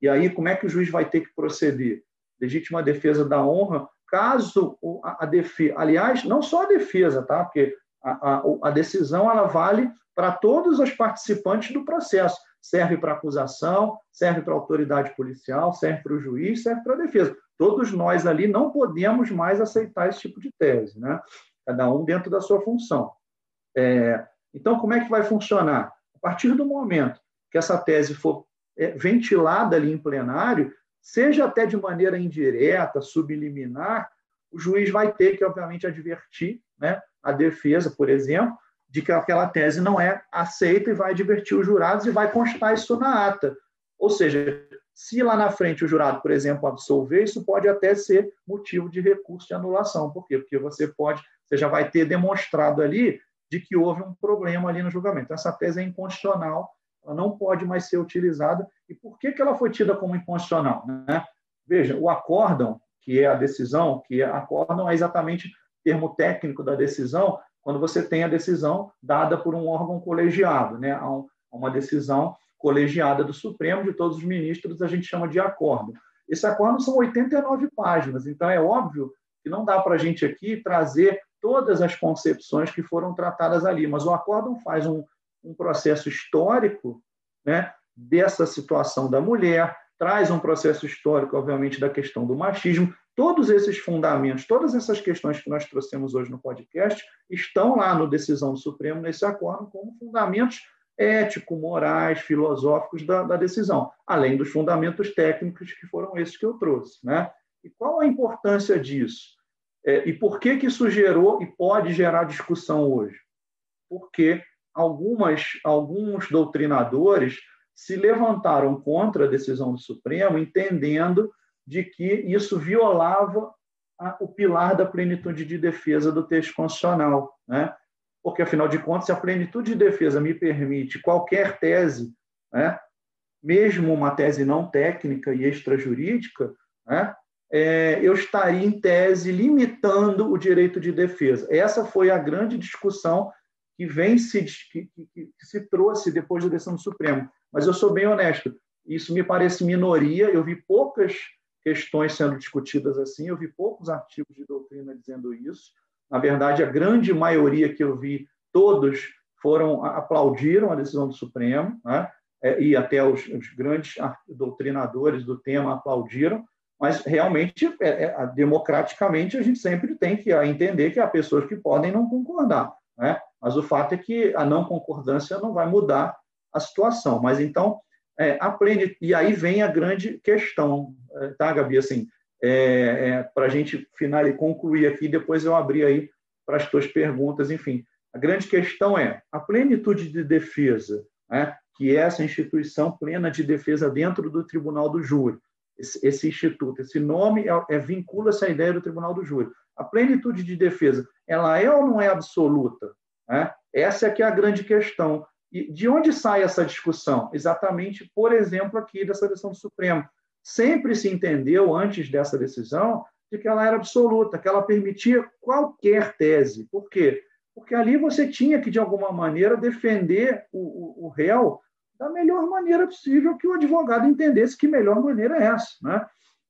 E aí, como é que o juiz vai ter que proceder? Legítima defesa da honra, caso a, defesa. Aliás, não só a defesa, tá? porque a, a, a decisão ela vale para todos os participantes do processo. Serve para acusação, serve para a autoridade policial, serve para o juiz, serve para a defesa. Todos nós ali não podemos mais aceitar esse tipo de tese, né? Cada um dentro da sua função. É, então, como é que vai funcionar? A partir do momento que essa tese for é, ventilada ali em plenário, seja até de maneira indireta, subliminar, o juiz vai ter que, obviamente, advertir né, a defesa, por exemplo, de que aquela tese não é aceita e vai advertir os jurados e vai constar isso na ata. Ou seja, se lá na frente o jurado, por exemplo, absolver, isso pode até ser motivo de recurso de anulação. Por quê? Porque você pode, você já vai ter demonstrado ali de que houve um problema ali no julgamento. Então, essa tese é inconstitucional, ela não pode mais ser utilizada. E por que, que ela foi tida como inconstitucional? Né? Veja, o acórdão, que é a decisão, que é acórdão é exatamente termo técnico da decisão, quando você tem a decisão dada por um órgão colegiado, né? Há uma decisão colegiada do Supremo, de todos os ministros, a gente chama de acórdão. Esse acórdão são 89 páginas, então é óbvio que não dá para a gente aqui trazer todas as concepções que foram tratadas ali, mas o acórdão faz um, um processo histórico né, dessa situação da mulher, traz um processo histórico, obviamente, da questão do machismo. Todos esses fundamentos, todas essas questões que nós trouxemos hoje no podcast, estão lá no Decisão do Supremo, nesse acordo, como fundamentos éticos, morais, filosóficos da, da, decisão, além dos fundamentos técnicos que foram esses que eu trouxe. Né? E qual a importância disso? É, e por que, que isso gerou e pode gerar discussão hoje? Porque algumas, alguns doutrinadores se levantaram contra a decisão do Supremo, entendendo de que isso violava a, o pilar da plenitude de defesa do texto constitucional, né? Porque afinal de contas, se a plenitude de defesa me permite qualquer tese, né, mesmo uma tese não técnica e extrajurídica, né, é, eu estaria, em tese, limitando o direito de defesa. Essa foi a grande discussão que vem se, que, que, se trouxe depois da decisão do Supremo. Mas eu sou bem honesto, isso me parece minoria, eu vi poucas questões sendo discutidas assim, eu vi poucos artigos de doutrina dizendo isso. Na verdade, a grande maioria que eu vi, todos foram aplaudiram a decisão do Supremo, né? É, e até os, os grandes doutrinadores do tema aplaudiram, mas realmente, é, é, democraticamente, a gente sempre tem que entender que há pessoas que podem não concordar. Né? Mas o fato é que a não concordância não vai mudar a situação. Mas então, é, a e aí vem a grande questão, é, tá, Gabi? Assim, para a gente final e concluir aqui, depois eu abrir aí para as tuas perguntas, enfim. A grande questão é a plenitude de defesa, né, que é essa instituição plena de defesa dentro do Tribunal do Júri esse, esse instituto, esse nome é, é, vincula essa ideia do Tribunal do Júri. A plenitude de defesa, ela é ou não é absoluta? Né? Essa é que é a grande questão. E de onde sai essa discussão? Exatamente, por exemplo, aqui dessa decisão do Supremo. Sempre se entendeu, antes dessa decisão, de que ela era absoluta, que ela permitia qualquer tese. Por quê? Porque ali você tinha que, de alguma maneira, defender o, o, o réu da melhor maneira possível que o advogado entendesse que melhor maneira é essa. Né?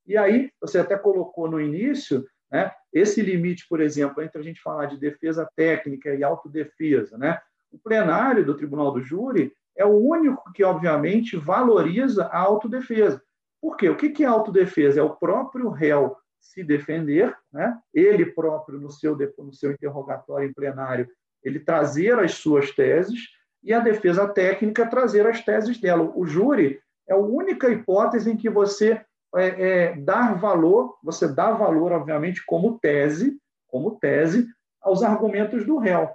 E aí, você até colocou no início, né, esse limite, por exemplo, entre a gente falar de defesa técnica e autodefesa. Né? O plenário do Tribunal do Júri é o único que, obviamente, valoriza a autodefesa. Por quê? O que é autodefesa? É o próprio réu se defender, né? ele próprio, no seu, no seu interrogatório em plenário, ele trazer as suas teses, e a defesa técnica trazer as teses dela. O júri é a única hipótese em que você é, é, dar valor, você dá valor, obviamente, como tese, como tese, aos argumentos do réu.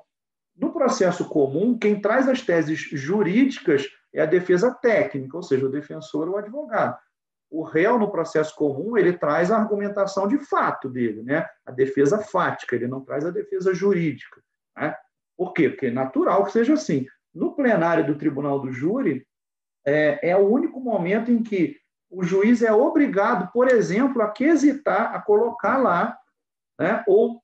No processo comum, quem traz as teses jurídicas é a defesa técnica, ou seja, o defensor ou o advogado. o réu no processo comum ele traz a argumentação de fato dele, né? A defesa fática, ele não traz a defesa jurídica, né? Por quê? Porque é natural que seja assim. No plenário do Tribunal do Júri é, é o único momento em que o juiz é obrigado, por exemplo, a quesitar, a colocar lá, né? Ou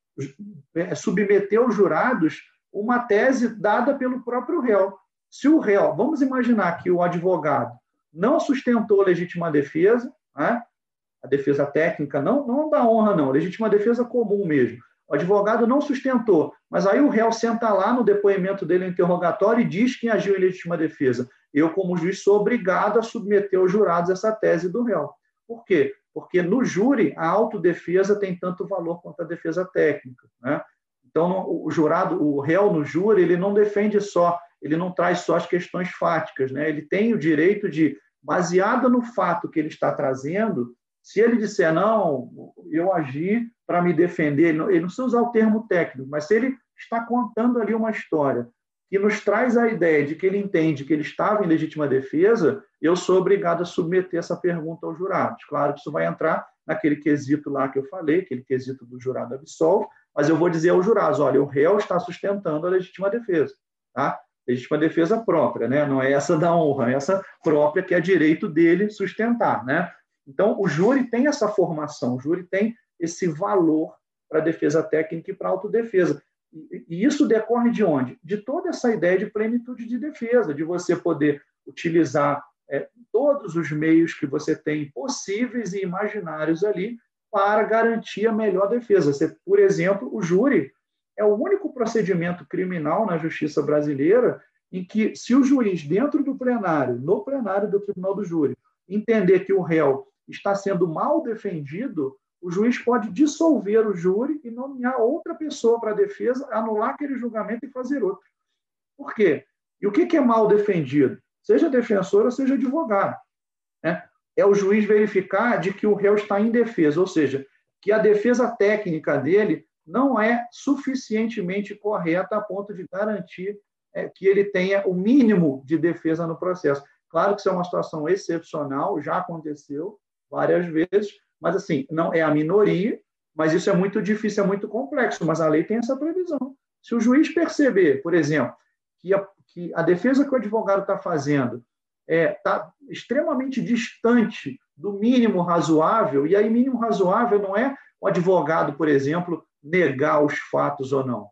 é, submeter aos jurados uma tese dada pelo próprio réu. Se o réu, vamos imaginar que o advogado não sustentou legítima defesa, né? a defesa técnica, não, não da honra, não, legítima defesa comum mesmo. O advogado não sustentou, mas aí o réu senta lá no depoimento dele no interrogatório e diz que agiu em legítima defesa. Eu, como juiz, sou obrigado a submeter aos jurados essa tese do réu. Por quê? Porque no júri a autodefesa tem tanto valor quanto a defesa técnica. Né? Então, o jurado, o réu no júri, ele não defende só ele não traz só as questões fáticas, né? Ele tem o direito de, baseado no fato que ele está trazendo, se ele disser não, eu agi para me defender, ele não, ele não precisa usar o termo técnico, mas se ele está contando ali uma história que nos traz a ideia de que ele entende que ele estava em legítima defesa, eu sou obrigado a submeter essa pergunta aos jurados. Claro que isso vai entrar naquele quesito lá que eu falei, aquele quesito do jurado absolve, mas eu vou dizer aos jurados, olha, o réu está sustentando a legítima defesa, tá? legítima defesa própria, né? não é essa da honra, é essa própria que é direito dele sustentar. Né? Então, o júri tem essa formação, o júri tem esse valor para defesa técnica e para autodefesa. E isso decorre de onde? De toda essa ideia de plenitude de defesa, de você poder utilizar é, todos os meios que você tem possíveis e imaginários ali para garantir a melhor defesa. Você, por exemplo, o júri é o único procedimento criminal na justiça brasileira em que, se o juiz, dentro do plenário, no plenário do Tribunal do Júri, entender que o réu está sendo mal defendido, o juiz pode dissolver o júri e nomear outra pessoa para a defesa, anular aquele julgamento e fazer outro. Por quê? E o que é mal defendido? Seja defensor ou seja advogado. Né? É o juiz verificar de que o réu está indefeso, ou seja, que a defesa técnica dele não é suficientemente correta a ponto de garantir é, que ele tenha o mínimo de defesa no processo. Claro que isso é uma situação excepcional, já aconteceu várias vezes, mas assim, não é a minoria, mas isso é muito difícil, é muito complexo, mas a lei tem essa previsão. Se o juiz perceber, por exemplo, que a, que a defesa que o advogado está fazendo está é, tá extremamente distante do mínimo razoável, e aí mínimo razoável não é o advogado, por exemplo, negar os fatos ou não.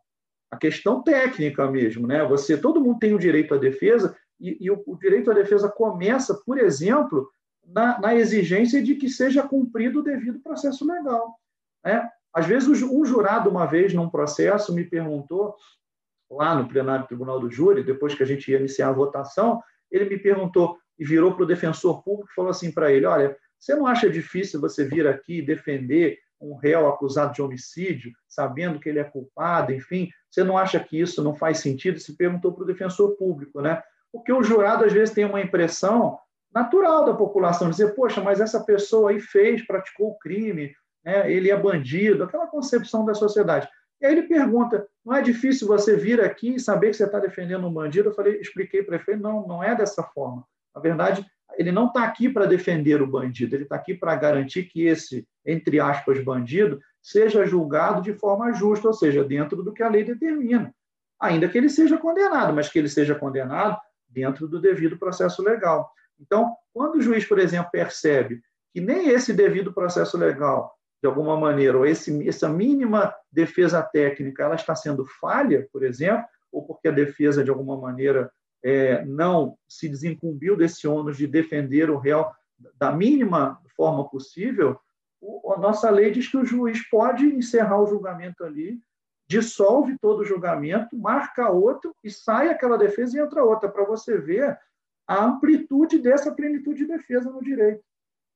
A questão técnica mesmo, né? Você, todo mundo tem o direito à defesa e, e o, o, direito à defesa começa, por exemplo, na, na, exigência de que seja cumprido o devido processo legal. Né? Às vezes, um jurado, uma vez, num processo, me perguntou, lá no plenário do Tribunal do Júri, depois que a gente ia iniciar a votação, ele me perguntou e virou para o defensor público e falou assim para ele: Olha, você não acha difícil você vir aqui defender um réu acusado de homicídio, sabendo que ele é culpado, enfim, você não acha que isso não faz sentido? Se perguntou para o defensor público, né? Porque o jurado às vezes tem uma impressão natural da população, dizer, poxa, mas essa pessoa aí fez, praticou o crime, né? ele é bandido, aquela concepção da sociedade. E aí ele pergunta, não é difícil você vir aqui e saber que você está defendendo um bandido? Eu falei, expliquei para ele, não, não é dessa forma. Na verdade, ele não está aqui para defender o bandido, ele está aqui para garantir que esse, entre aspas, bandido, seja julgado de forma justa, ou seja, dentro do que a lei determina. Ainda que ele seja condenado, mas que ele seja condenado dentro do devido processo legal. Então, quando o juiz, por exemplo, percebe que nem esse devido processo legal, de alguma maneira, ou esse, essa mínima defesa técnica, ela está sendo falha, por exemplo, ou porque a defesa, de alguma maneira, é, não se desincumbiu desse ônus de defender o réu da mínima forma possível, o, a nossa lei diz que o juiz pode encerrar o julgamento ali, dissolve todo o julgamento, marca outro e sai aquela defesa e entra outra, para você ver a amplitude dessa plenitude de defesa no direito.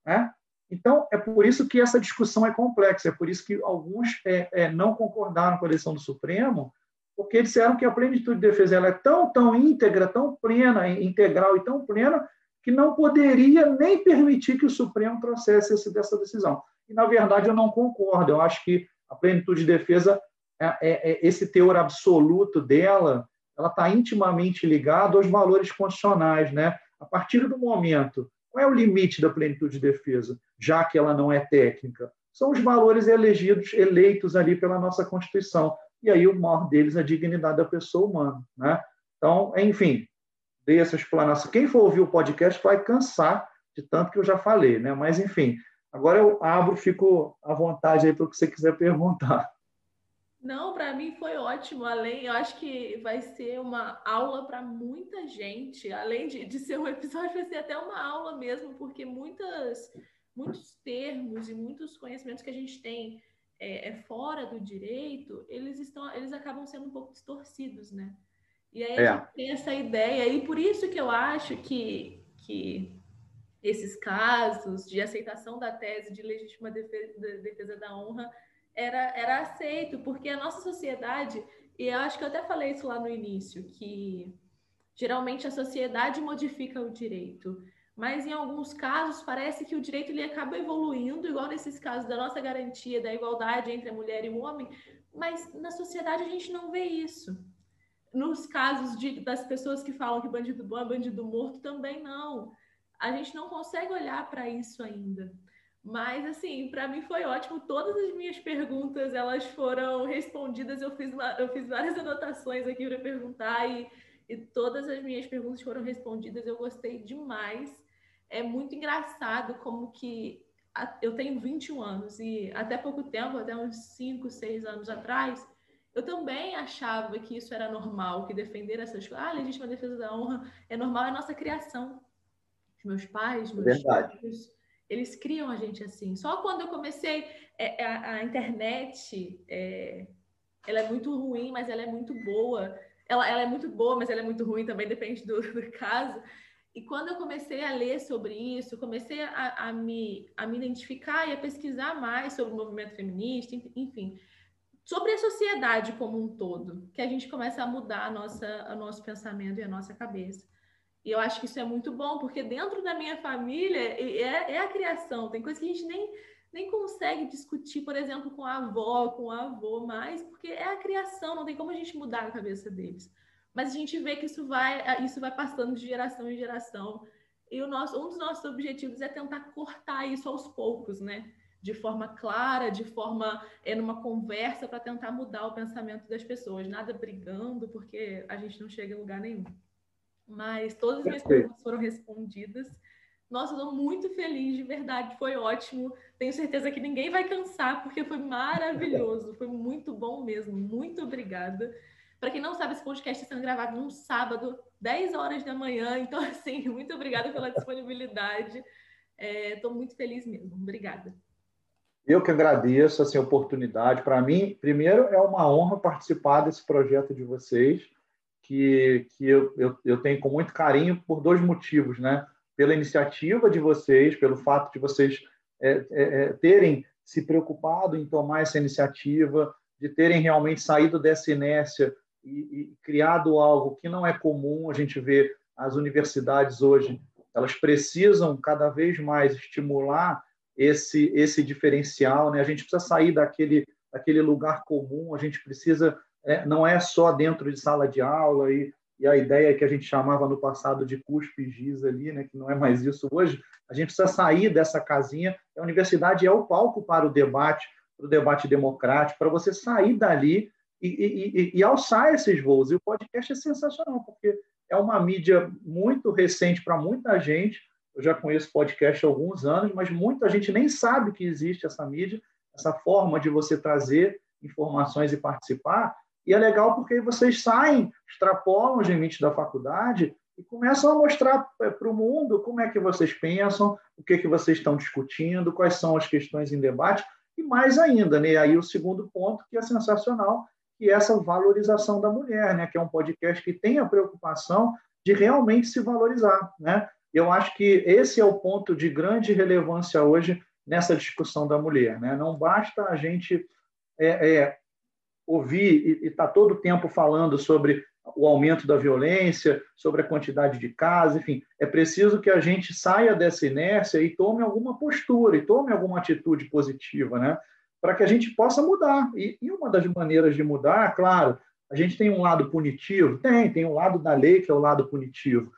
Né? Então, é por isso que essa discussão é complexa, é por isso que alguns é, é, não concordaram com a decisão do Supremo, porque disseram que a plenitude de defesa ela é tão, tão íntegra, tão plena, integral e tão plena, que não poderia nem permitir que o Supremo trouxesse esse, dessa decisão. E, na verdade, eu não concordo. Eu acho que a plenitude de defesa, é, é, é esse teor absoluto dela, ela está intimamente ligada aos valores constitucionais. Né? A partir do momento Qual é o limite da plenitude de defesa, já que ela não é técnica? São os valores elegidos, eleitos ali pela nossa Constituição. E aí o maior deles é a dignidade da pessoa humana. Né? Então, enfim, dei essa explanação. Quem for ouvir o podcast vai cansar de tanto que eu já falei, né? Mas, enfim, agora eu abro, fico à vontade aí para o que você quiser perguntar. Não, para mim foi ótimo. Além, eu acho que vai ser uma aula para muita gente. Além de, de ser um episódio, vai ser até uma aula mesmo, porque muitas, muitos termos e muitos conhecimentos que a gente tem é, é fora do direito, eles estão, eles acabam sendo um pouco distorcidos, né? E aí é. a gente tem essa ideia, e por isso que eu acho que, que esses casos de aceitação da tese de legítima defesa, defesa da honra era, era aceito, porque a nossa sociedade, e eu acho que eu até falei isso lá no início, que geralmente a sociedade modifica o direito, mas em alguns casos parece que o direito ele acaba evoluindo, igual nesses casos da nossa garantia da igualdade entre a mulher e o homem, mas na sociedade a gente não vê isso. Nos casos de, das pessoas que falam que bandido bom é bandido morto, também não. A gente não consegue olhar para isso ainda. Mas, assim, para mim foi ótimo. Todas as minhas perguntas, elas foram respondidas. Eu fiz, uma, eu fiz várias anotações aqui para perguntar e, e todas as minhas perguntas foram respondidas. Eu gostei demais. É muito engraçado como que eu tenho 21 anos e até pouco tempo, até uns 5, 6 anos atrás, eu também achava que isso era normal, que defender essas coisas, ah, legítima defesa da honra é normal, é nossa criação. Os meus pais, meus filhos, eles criam a gente assim. Só quando eu comecei, é, a, a, internet, é, ela é muito ruim, mas ela é muito boa. Ela, ela é muito boa, mas ela é muito ruim também, depende do, do caso. E quando eu comecei a ler sobre isso, comecei a, a, me, a me identificar e a pesquisar mais sobre o movimento feminista, enfim, sobre a sociedade como um todo, que a gente começa a mudar a nossa, o nosso pensamento e a nossa cabeça. E eu acho que isso é muito bom, porque dentro da minha família é, é a criação. Tem coisas que a gente nem, nem consegue discutir, por exemplo, com a avó, com o avô, mais, porque é a criação, não tem como a gente mudar a cabeça deles. Mas a gente vê que isso vai, isso vai passando de geração em geração. E o nosso, um dos nossos objetivos é tentar cortar isso aos poucos, né? De forma clara, de forma é numa conversa para tentar mudar o pensamento das pessoas, nada brigando, porque a gente não chega em lugar nenhum mas todas as minhas perguntas foram respondidas. Nossa, estou muito feliz, de verdade, foi ótimo. Tenho certeza que ninguém vai cansar, porque foi maravilhoso, foi muito bom mesmo. Muito obrigada. Para quem não sabe, esse podcast está sendo gravado num sábado, 10 horas da manhã. Então, assim, muito obrigada pela disponibilidade. Estou é, muito feliz mesmo. Obrigada. Eu que agradeço essa oportunidade. Para mim, primeiro, é uma honra participar desse projeto de vocês que, que eu, eu, eu tenho com muito carinho por dois motivos, né? Pela iniciativa de vocês, pelo fato de vocês é, é, é, terem se preocupado em tomar essa iniciativa, de terem realmente saído dessa inércia e, e criado algo que não é comum. A gente vê as universidades hoje, elas precisam cada vez mais estimular esse esse diferencial, né? A gente precisa sair daquele daquele lugar comum, a gente precisa é, não é só dentro de sala de aula e, e a ideia que a gente chamava no passado de cuspe giz ali, né, que não é mais isso hoje, a gente precisa sair dessa casinha. A universidade é o palco para o debate, para o debate democrático, para você sair dali e, e, e, e alçar esses voos. E o podcast é sensacional, porque é uma mídia muito recente para muita gente. Eu já conheço podcast há alguns anos, mas muita gente nem sabe que existe essa mídia, essa forma de você trazer informações e participar. E é legal porque vocês saem, extrapolam os limites da faculdade e começam a mostrar é, para o mundo como é que vocês pensam, o que, que vocês estão discutindo, quais são as questões em debate, e mais ainda, né? aí o segundo ponto, que é sensacional, que é essa valorização da mulher, né? que é um podcast que tem a preocupação de realmente se valorizar. Né? Eu acho que esse é o ponto de grande relevância hoje nessa discussão da mulher. Né? Não basta a gente é, é, ouvir e está todo o tempo falando sobre o aumento da violência, sobre a quantidade de casos, enfim, é preciso que a gente saia dessa inércia e tome alguma postura e tome alguma atitude positiva, né? Para que a gente possa mudar. E, e, uma das maneiras de mudar, claro, a gente tem um lado punitivo, tem, tem um lado da lei que é o lado punitivo,